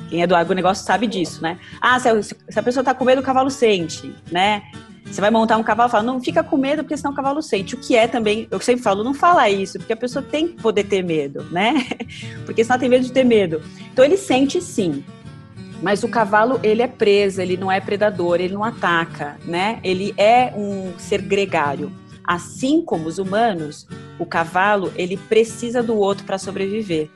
quem é do agronegócio sabe disso, né? Ah, se se a pessoa está com medo, o cavalo sente, né? Você vai montar um cavalo, fala, não fica com medo, porque senão o cavalo sente. O que é também, eu sempre falo, não fala isso, porque a pessoa tem que poder ter medo, né? Porque senão tem medo de ter medo. Então ele sente sim. Mas o cavalo, ele é preso, ele não é predador, ele não ataca, né? Ele é um ser gregário. Assim como os humanos, o cavalo, ele precisa do outro para sobreviver.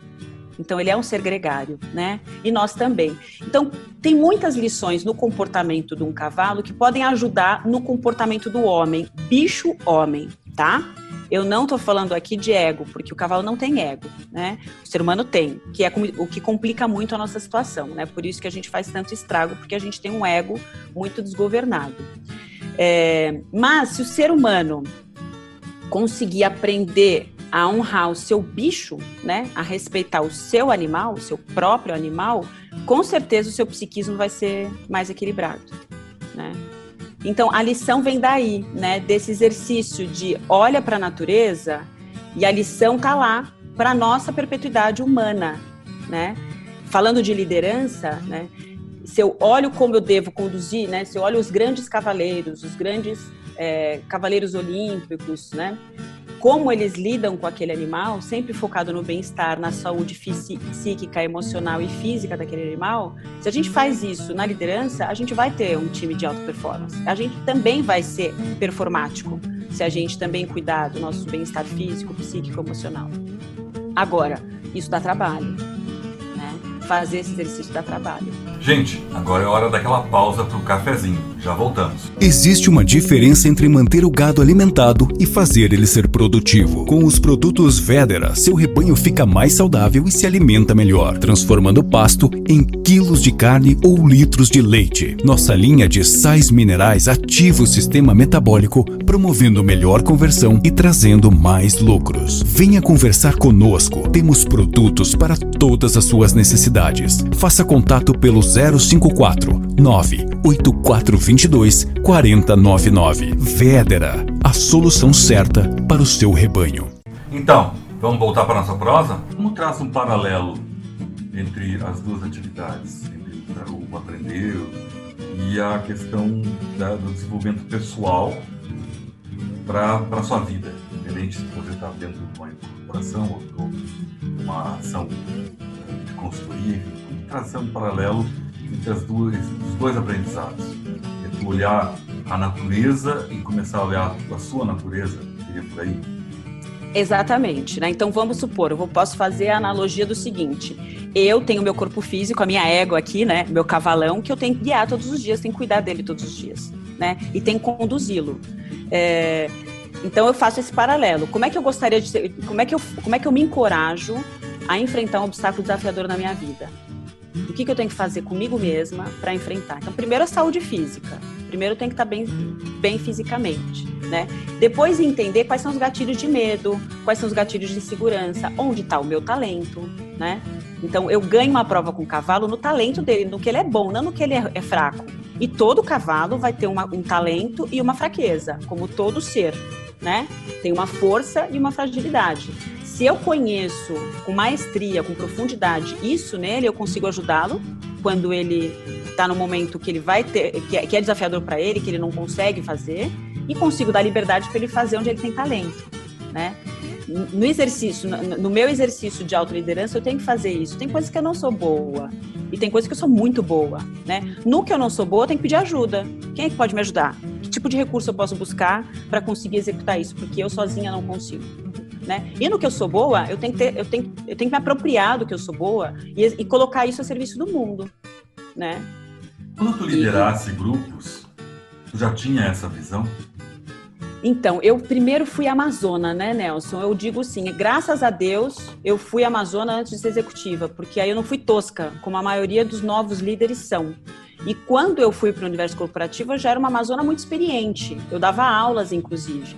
Então ele é um ser gregário, né? E nós também. Então tem muitas lições no comportamento de um cavalo que podem ajudar no comportamento do homem, bicho homem, tá? Eu não estou falando aqui de ego, porque o cavalo não tem ego, né? O ser humano tem, que é o que complica muito a nossa situação, né? Por isso que a gente faz tanto estrago, porque a gente tem um ego muito desgovernado. É, mas se o ser humano conseguir aprender a honrar o seu bicho, né, a respeitar o seu animal, o seu próprio animal, com certeza o seu psiquismo vai ser mais equilibrado, né? Então, a lição vem daí, né? Desse exercício de olha para a natureza e a lição tá lá para nossa perpetuidade humana, né? Falando de liderança, né? Se eu olho como eu devo conduzir, né? Se eu olho os grandes cavaleiros, os grandes é, cavaleiros olímpicos, né? Como eles lidam com aquele animal, sempre focado no bem-estar, na saúde psíquica, emocional e física daquele animal, se a gente faz isso na liderança, a gente vai ter um time de alta performance. A gente também vai ser performático se a gente também cuidar do nosso bem-estar físico, psíquico, emocional. Agora, isso dá trabalho fazer esse exercício dá trabalho. Gente, agora é hora daquela pausa para o cafezinho. Já voltamos. Existe uma diferença entre manter o gado alimentado e fazer ele ser produtivo. Com os produtos Vedera, seu rebanho fica mais saudável e se alimenta melhor, transformando o pasto em quilos de carne ou litros de leite. Nossa linha de sais minerais ativa o sistema metabólico, promovendo melhor conversão e trazendo mais lucros. Venha conversar conosco. Temos produtos para todas as suas necessidades Faça contato pelo 054 98422 4099. Védera, a solução certa para o seu rebanho. Então, vamos voltar para a nossa prosa? Como traz um paralelo entre as duas atividades, entre o aprender e a questão da, do desenvolvimento pessoal para a sua vida, independente se você está dentro de uma corporação ou de uma ação construir, trazer um paralelo entre as duas, os dois aprendizados. É tu olhar a natureza e começar a olhar a sua natureza, seria por aí? Exatamente, né? Então vamos supor, eu posso fazer a analogia do seguinte: eu tenho meu corpo físico, a minha ego aqui, né? Meu cavalão, que eu tenho que guiar todos os dias, tenho que cuidar dele todos os dias, né? E tenho que conduzi-lo. É, então eu faço esse paralelo. Como é que eu gostaria de ser, como é que eu, como é que eu me encorajo a enfrentar um obstáculo desafiador na minha vida. O que, que eu tenho que fazer comigo mesma para enfrentar? Então, primeiro a saúde física. Primeiro tenho que estar bem, bem fisicamente, né? Depois entender quais são os gatilhos de medo, quais são os gatilhos de insegurança, onde está o meu talento, né? Então eu ganho uma prova com o cavalo no talento dele, no que ele é bom, não no que ele é, é fraco. E todo cavalo vai ter uma, um talento e uma fraqueza, como todo ser, né? Tem uma força e uma fragilidade se eu conheço com maestria, com profundidade isso nele, eu consigo ajudá-lo quando ele está no momento que ele vai ter, que é, é desafiador para ele, que ele não consegue fazer, e consigo dar liberdade para ele fazer onde ele tem talento, né? no exercício, no meu exercício de autoliderança, eu tenho que fazer isso. Tem coisas que eu não sou boa e tem coisas que eu sou muito boa, né? No que eu não sou boa, eu tenho que pedir ajuda. Quem é que pode me ajudar? Que tipo de recurso eu posso buscar para conseguir executar isso? Porque eu sozinha não consigo. Né? E no que eu sou boa, eu tenho que, ter, eu tenho, eu tenho que me apropriar do que eu sou boa e, e colocar isso a serviço do mundo, né? Quando tu liderasse e... grupos, tu já tinha essa visão? Então, eu primeiro fui amazona, né, Nelson? Eu digo sim, graças a Deus eu fui amazona antes de ser executiva, porque aí eu não fui tosca, como a maioria dos novos líderes são. E quando eu fui para o universo corporativo, eu já era uma amazona muito experiente. Eu dava aulas, inclusive.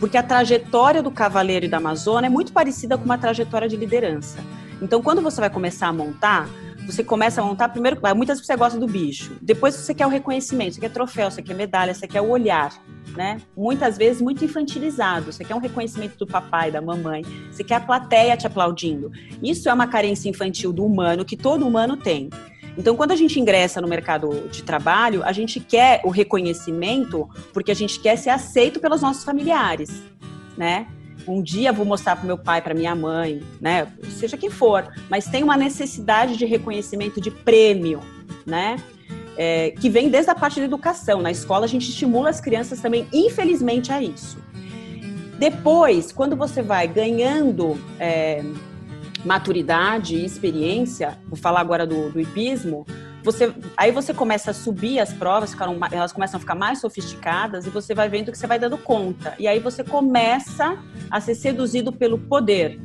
Porque a trajetória do cavaleiro e da amazona é muito parecida com uma trajetória de liderança. Então, quando você vai começar a montar, você começa a montar, primeiro, muitas vezes você gosta do bicho, depois você quer o reconhecimento, você quer troféu, você quer medalha, você quer o olhar, né? Muitas vezes muito infantilizado, você quer um reconhecimento do papai, da mamãe, você quer a plateia te aplaudindo. Isso é uma carência infantil do humano que todo humano tem. Então, quando a gente ingressa no mercado de trabalho, a gente quer o reconhecimento porque a gente quer ser aceito pelos nossos familiares, né? um dia vou mostrar para meu pai, para minha mãe, né? Seja quem for, mas tem uma necessidade de reconhecimento, de prêmio, né? É, que vem desde a parte da educação. Na escola a gente estimula as crianças também, infelizmente, a isso. Depois, quando você vai ganhando é, maturidade e experiência, vou falar agora do, do hipismo, você, aí você começa a subir as provas, ficaram, elas começam a ficar mais sofisticadas e você vai vendo que você vai dando conta. E aí você começa a ser seduzido pelo poder.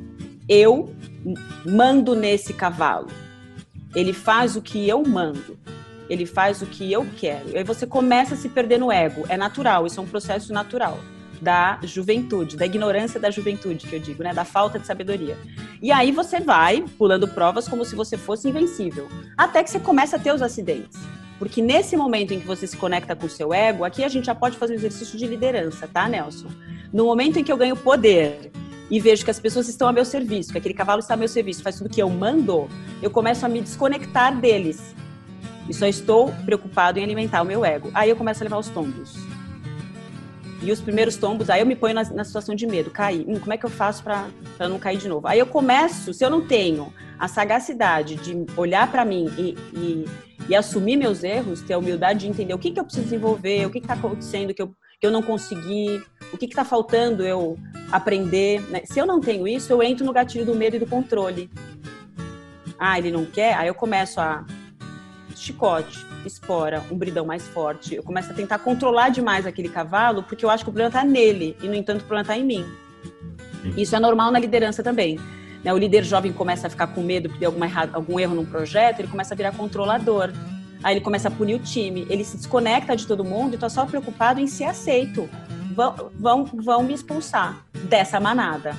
Eu mando nesse cavalo. Ele faz o que eu mando. Ele faz o que eu quero. E aí você começa a se perder no ego. É natural, isso é um processo natural da juventude, da ignorância da juventude, que eu digo, né? Da falta de sabedoria. E aí você vai pulando provas como se você fosse invencível, até que você começa a ter os acidentes. Porque nesse momento em que você se conecta com o seu ego, aqui a gente já pode fazer um exercício de liderança, tá, Nelson? No momento em que eu ganho poder e vejo que as pessoas estão a meu serviço, que aquele cavalo está a meu serviço, faz tudo que eu mando, eu começo a me desconectar deles. E só estou preocupado em alimentar o meu ego. Aí eu começo a levar os tombos. E os primeiros tombos, aí eu me ponho na, na situação de medo, cair. Hum, como é que eu faço para não cair de novo? Aí eu começo, se eu não tenho a sagacidade de olhar para mim e, e, e, assumir meus erros, ter a humildade de entender o que, que eu preciso desenvolver, o que está acontecendo que eu, que eu não consegui, o que está faltando eu aprender. Né? Se eu não tenho isso, eu entro no gatilho do medo e do controle. Ah, ele não quer? Aí eu começo a chicote espora, um bridão mais forte. Eu começo a tentar controlar demais aquele cavalo, porque eu acho que o problema está nele, e no entanto o problema está em mim. Isso é normal na liderança também. Né? O líder jovem começa a ficar com medo porque deu alguma errado, algum erro num projeto, ele começa a virar controlador. Aí ele começa a punir o time, ele se desconecta de todo mundo e está só preocupado em ser aceito. Vão, vão, vão me expulsar dessa manada.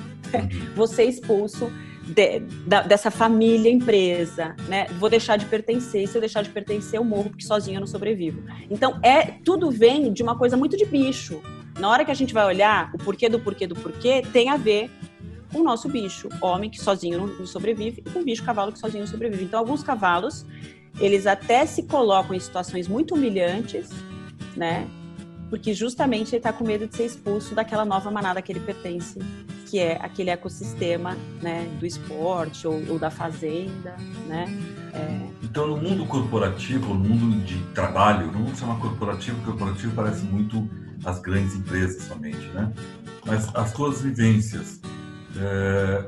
Vou ser expulso de, da, dessa família empresa, né? Vou deixar de pertencer, se eu deixar de pertencer, eu morro, porque sozinho eu não sobrevivo. Então, é tudo vem de uma coisa muito de bicho. Na hora que a gente vai olhar o porquê do porquê do porquê, tem a ver com o nosso bicho, homem que sozinho não sobrevive, e com o bicho cavalo que sozinho sobrevive. Então, alguns cavalos, eles até se colocam em situações muito humilhantes, né? Porque justamente ele está com medo de ser expulso daquela nova manada que ele pertence que é aquele ecossistema né, do esporte ou, ou da fazenda, né? É... Então, no mundo corporativo, no mundo de trabalho, não vamos chamar corporativo, corporativo parece muito as grandes empresas somente, né? Mas as tuas vivências, é...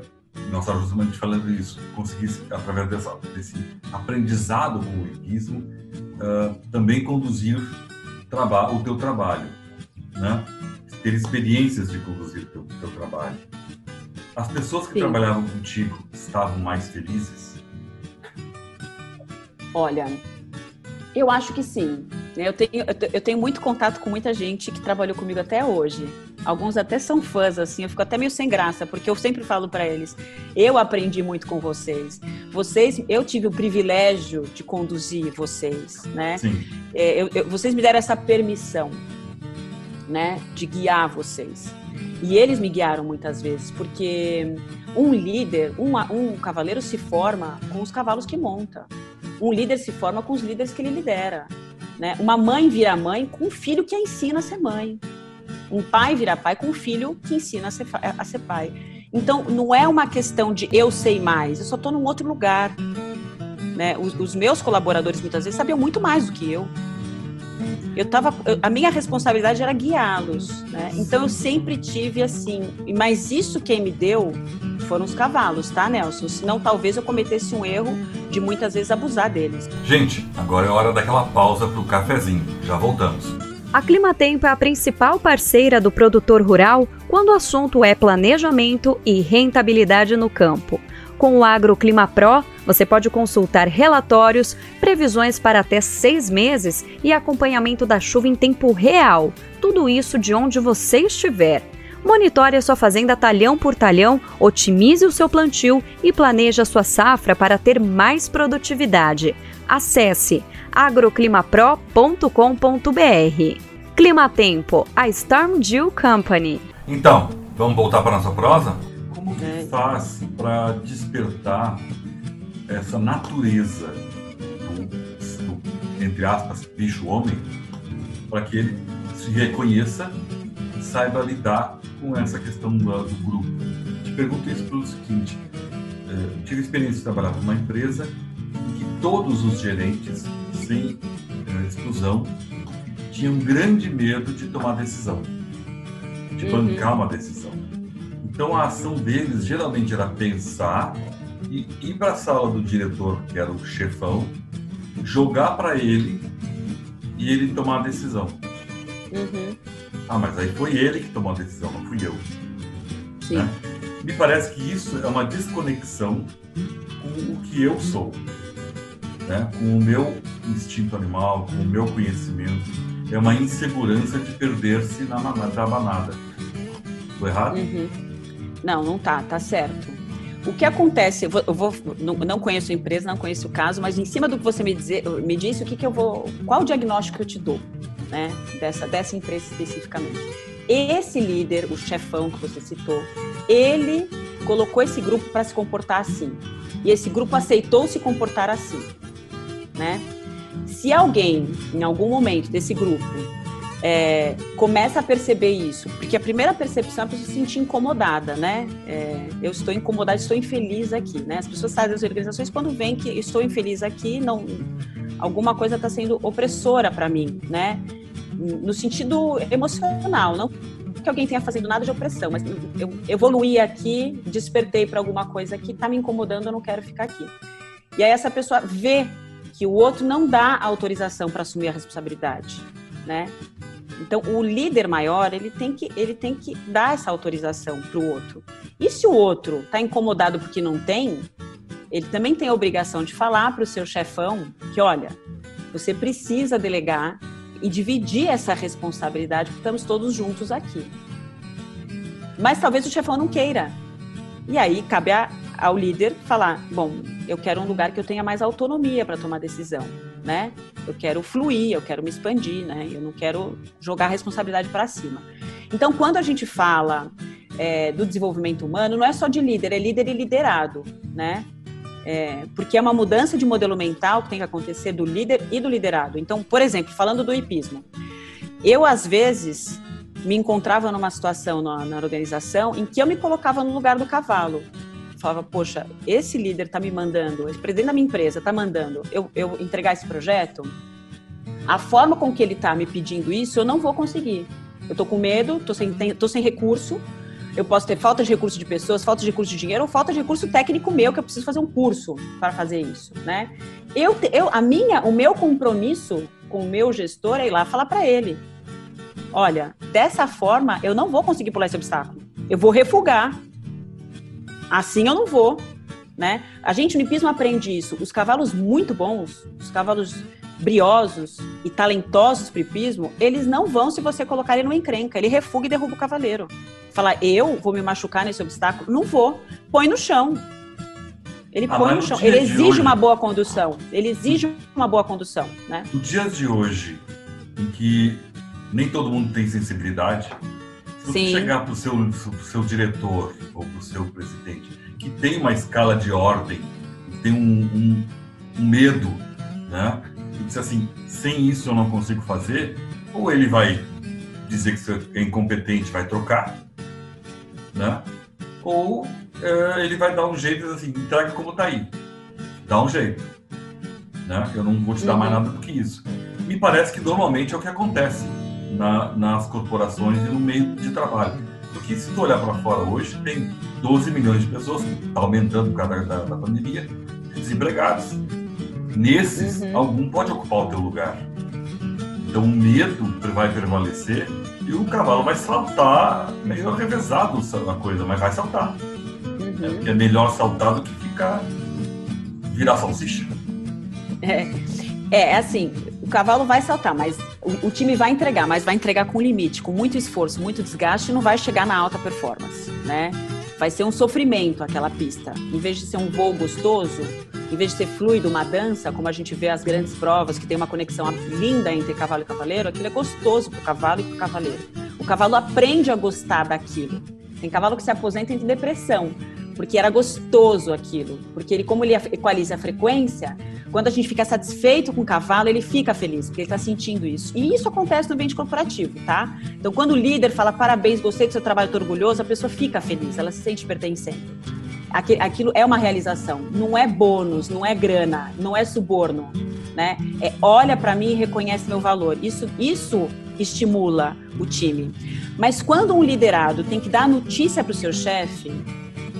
nós estávamos justamente falando isso, conseguisse, através dessa, desse aprendizado com o hipismo, é, também conduzir o teu trabalho, né? Ter experiências de conduzir o teu, teu trabalho. As pessoas que Sim. trabalhavam contigo estavam mais felizes? Olha, eu acho que sim. Eu tenho, eu tenho muito contato com muita gente que trabalhou comigo até hoje. Alguns até são fãs, assim, eu fico até meio sem graça, porque eu sempre falo para eles: eu aprendi muito com vocês. Vocês, eu tive o privilégio de conduzir vocês, né? Sim. É, eu, eu, vocês me deram essa permissão, né, de guiar vocês. E eles me guiaram muitas vezes, porque um líder, um, cavaleiro se forma com os cavalos que monta. Um líder se forma com os líderes que ele lidera. Né? Uma mãe vira mãe com um filho que a ensina a ser mãe. Um pai vira pai com um filho que ensina a ser, a ser pai. Então, não é uma questão de eu sei mais, eu só estou num outro lugar. Né? Os, os, meus colaboradores muitas vezes sabiam muito mais do que eu. Eu tava, eu, a minha responsabilidade era guiá-los, né? Então eu sempre tive assim. Mas isso quem me deu foram os cavalos, tá, Nelson? Senão talvez eu cometesse um erro de muitas vezes abusar deles. Gente, agora é hora daquela pausa pro cafezinho. Já voltamos. A Climatempo é a principal parceira do produtor rural quando o assunto é planejamento e rentabilidade no campo. Com o AgroClima Pro, você pode consultar relatórios, previsões para até seis meses e acompanhamento da chuva em tempo real. Tudo isso de onde você estiver. Monitore a sua fazenda talhão por talhão, otimize o seu plantio e planeje a sua safra para ter mais produtividade. Acesse agroclimapro.com.br. Climatempo, a Storm Dew Company. Então, vamos voltar para nossa prosa? Como que faz para despertar essa natureza do, do, entre aspas, bicho homem, para que ele se reconheça e saiba lidar com essa questão do, do grupo? Te pergunto isso pelo seguinte: é, tive experiência de trabalhar numa empresa em que todos os gerentes, sem é, exclusão, tinham grande medo de tomar decisão, de uhum. bancar uma decisão. Então a ação deles geralmente era pensar e ir para a sala do diretor, que era o chefão, jogar para ele e ele tomar a decisão. Uhum. Ah, mas aí foi ele que tomou a decisão, não fui eu. Sim. Né? Me parece que isso é uma desconexão com o que eu sou, né? com o meu instinto animal, com o meu conhecimento. É uma insegurança de perder-se na manada, manada. Estou errado? Uhum. Não, não tá, tá certo. O que acontece, eu vou, não, não, conheço a empresa, não conheço o caso, mas em cima do que você me, dizer, me disse, o que, que eu vou, qual o diagnóstico que eu te dou, né, dessa, dessa empresa especificamente. Esse líder, o chefão que você citou, ele colocou esse grupo para se comportar assim. E esse grupo aceitou se comportar assim, né? Se alguém, em algum momento desse grupo, é, começa a perceber isso, porque a primeira percepção é a pessoa se sentir incomodada, né? É, eu estou incomodada, estou infeliz aqui, né? As pessoas saem das organizações quando veem que estou infeliz aqui, não, alguma coisa está sendo opressora para mim, né? No sentido emocional, não que alguém tenha fazendo nada de opressão, mas eu evoluí aqui, despertei para alguma coisa que está me incomodando, eu não quero ficar aqui. E aí essa pessoa vê que o outro não dá autorização para assumir a responsabilidade, né? Então, o líder maior, ele tem que, ele tem que dar essa autorização para o outro. E se o outro está incomodado porque não tem, ele também tem a obrigação de falar para o seu chefão que, olha, você precisa delegar e dividir essa responsabilidade, porque estamos todos juntos aqui. Mas talvez o chefão não queira. E aí cabe a, ao líder falar: bom, eu quero um lugar que eu tenha mais autonomia para tomar decisão, né? Eu quero fluir, eu quero me expandir, né? Eu não quero jogar a responsabilidade para cima. Então, quando a gente fala é, do desenvolvimento humano, não é só de líder, é líder e liderado, né? É, porque é uma mudança de modelo mental que tem que acontecer do líder e do liderado. Então, por exemplo, falando do hipismo, eu às vezes me encontrava numa situação na, na organização em que eu me colocava no lugar do cavalo falava, poxa, esse líder está me mandando, esse presidente da minha empresa está mandando eu, eu entregar esse projeto, a forma com que ele está me pedindo isso, eu não vou conseguir. Eu estou com medo, estou sem, tô sem recurso, eu posso ter falta de recurso de pessoas, falta de recurso de dinheiro ou falta de recurso técnico meu, que eu preciso fazer um curso para fazer isso, né? Eu, eu, a minha, o meu compromisso com o meu gestor é ir lá falar para ele, olha, dessa forma eu não vou conseguir pular esse obstáculo. Eu vou refugar, Assim eu não vou, né? A gente no hipismo aprende isso. Os cavalos muito bons, os cavalos briosos e talentosos para hipismo, eles não vão se você colocar ele numa encrenca. Ele refuga e derruba o cavaleiro. Falar, eu vou me machucar nesse obstáculo? Não vou. Põe no chão. Ele ah, põe no chão. Ele exige hoje... uma boa condução. Ele exige uma boa condução, né? No dias de hoje, em que nem todo mundo tem sensibilidade, se você chegar para o seu, seu diretor ou para o seu presidente, que tem uma escala de ordem, tem um, um, um medo, né? E diz assim, sem isso eu não consigo fazer, ou ele vai dizer que você é incompetente, vai trocar, né? ou é, ele vai dar um jeito assim, entrega como tá aí. Dá um jeito. Né? Eu não vou te dar mais Uhum. nada do que isso. Me parece que normalmente é o que acontece na- nas corporações e no meio de trabalho. Porque se tu olhar para fora hoje, tem 12 milhões de pessoas, está aumentando por causa da, da pandemia, desempregados. Nesses, algum pode ocupar o teu lugar. Então o medo vai prevalecer e o cavalo vai saltar meio revezado a coisa, mas vai saltar. É, porque é melhor saltar do que ficar virar salsicha. É, é assim, o cavalo vai saltar, mas o, o time vai entregar, mas vai entregar com limite, com muito esforço, muito desgaste e não vai chegar na alta performance, né? Vai ser um sofrimento aquela pista. Em vez de ser um voo gostoso, em vez de ser fluido, uma dança, como a gente vê as grandes provas, que tem uma conexão linda entre cavalo e cavaleiro, aquilo é gostoso para o cavalo e para o cavaleiro. O cavalo aprende a gostar daquilo. Tem cavalo que se aposenta em depressão, porque era gostoso aquilo. Porque ele, como ele equaliza a frequência, quando a gente fica satisfeito com o cavalo, ele fica feliz, porque ele está sentindo isso. E isso acontece no ambiente corporativo, tá? Então, quando o líder fala parabéns, gostei do seu trabalho, estou orgulhoso, a pessoa fica feliz, ela se sente pertencente. Aqui- Aquilo é uma realização, não é bônus, não é grana, não é suborno, né? É olha para mim e reconhece meu valor. Isso, isso estimula o time. Mas quando um liderado tem que dar notícia para o seu chefe,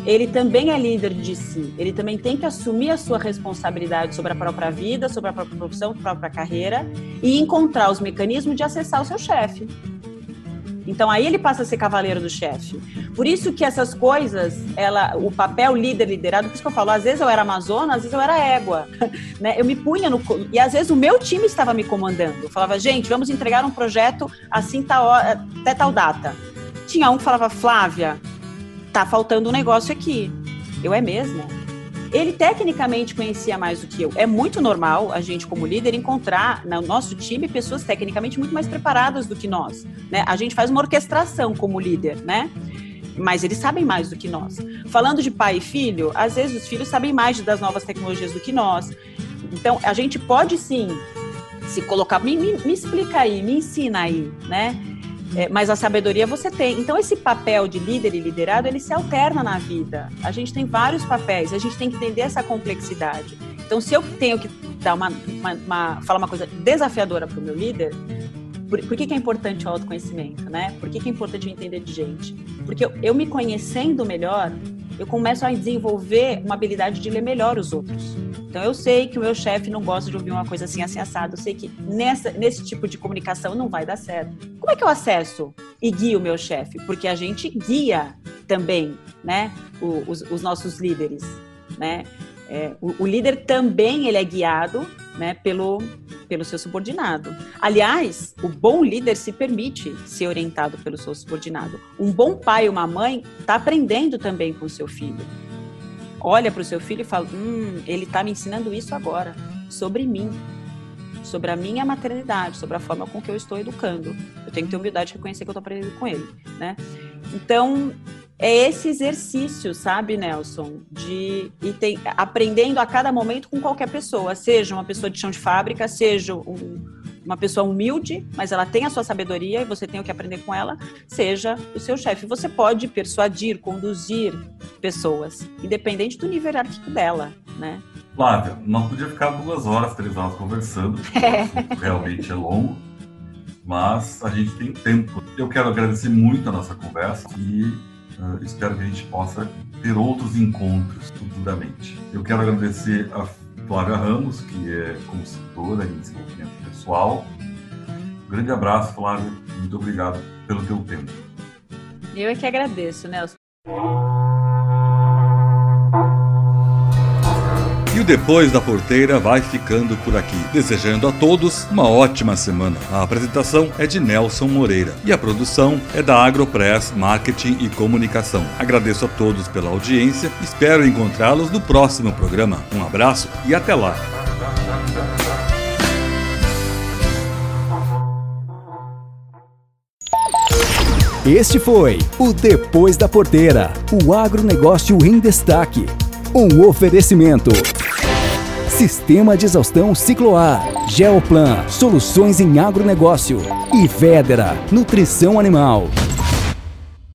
ele também é líder de si. Ele também tem que assumir a sua responsabilidade sobre a própria vida, sobre a própria profissão, a própria carreira e encontrar os mecanismos de acessar o seu chefe. Então aí ele passa a ser cavaleiro do chefe. Por isso que essas coisas, ela, o papel líder liderado, por isso que eu falo, às vezes eu era amazona, às vezes eu era égua, né? Eu me punha no e às vezes o meu time estava me comandando. Eu falava, gente, vamos entregar um projeto assim tal até tal data. Tinha um que falava, Flávia, tá faltando um negócio aqui. Eu é mesmo? Ele tecnicamente conhecia mais do que eu. É muito normal a gente, como líder, encontrar no nosso time pessoas tecnicamente muito mais preparadas do que nós. Né? A gente faz uma orquestração como líder, né? Mas eles sabem mais do que nós. Falando de pai e filho, às vezes os filhos sabem mais das novas tecnologias do que nós. Então, a gente pode sim se colocar. Me, me, me explica aí, me ensina aí, né? É, mas a sabedoria você tem. Então, esse papel de líder e liderado, ele se alterna na vida. A gente tem vários papéis, a gente tem que entender essa complexidade. Então, se eu tenho que dar uma, uma- uma- falar uma coisa desafiadora para o meu líder, por, por que, que é importante o autoconhecimento, né? Por que, que é importante eu entender de gente? Porque eu, eu me conhecendo melhor, eu começo a desenvolver uma habilidade de ler melhor os outros. Então eu sei que o meu chefe não gosta de ouvir uma coisa assim, assim, assado. Eu sei que nessa, nesse tipo de comunicação não vai dar certo. Como é que eu acesso e guio o meu chefe? Porque a gente guia também, né, o- os, os nossos líderes, né? É, o, o líder também ele é guiado, né, pelo pelo seu subordinado. Aliás, o bom líder se permite ser orientado pelo seu subordinado. Um bom pai e uma mãe está aprendendo também com o seu filho. Olha para o seu filho e fala: Hum, ele está me ensinando isso agora, sobre mim, sobre a minha maternidade, sobre a forma com que eu estou educando. Eu tenho que ter humildade de reconhecer que eu estou aprendendo com ele, né? Então, é esse exercício, sabe, Nelson, de e tem, aprendendo a cada momento com qualquer pessoa, seja uma pessoa de chão de fábrica, seja um- uma pessoa humilde, mas ela tem a sua sabedoria e você tem o que aprender com ela, seja o seu chefe. Você pode persuadir, conduzir pessoas, independente do nível hierárquico dela, né? Flávia, nós podíamos ficar duas horas, três horas conversando. É. Realmente é longo, mas a gente tem tempo. Eu quero agradecer muito a nossa conversa e ah, espero que a gente possa ter outros encontros futuramente. Eu quero agradecer a Flávia Ramos, que é consultora em desenvolvimento pessoal. Um grande abraço, Flávia. Muito obrigado pelo teu tempo. Eu é que agradeço, Nelson. E o Depois da Porteira vai ficando por aqui, desejando a todos uma ótima semana. A apresentação é de Nelson Moreira e a produção é da Agropress Marketing e Comunicação. Agradeço a todos pela audiência, espero encontrá-los no próximo programa. Um abraço e até lá! Este foi o Depois da Porteira, o agronegócio em destaque. Um oferecimento. Sistema de exaustão Cicloar, Geoplan, soluções em agronegócio e Vedera, nutrição animal.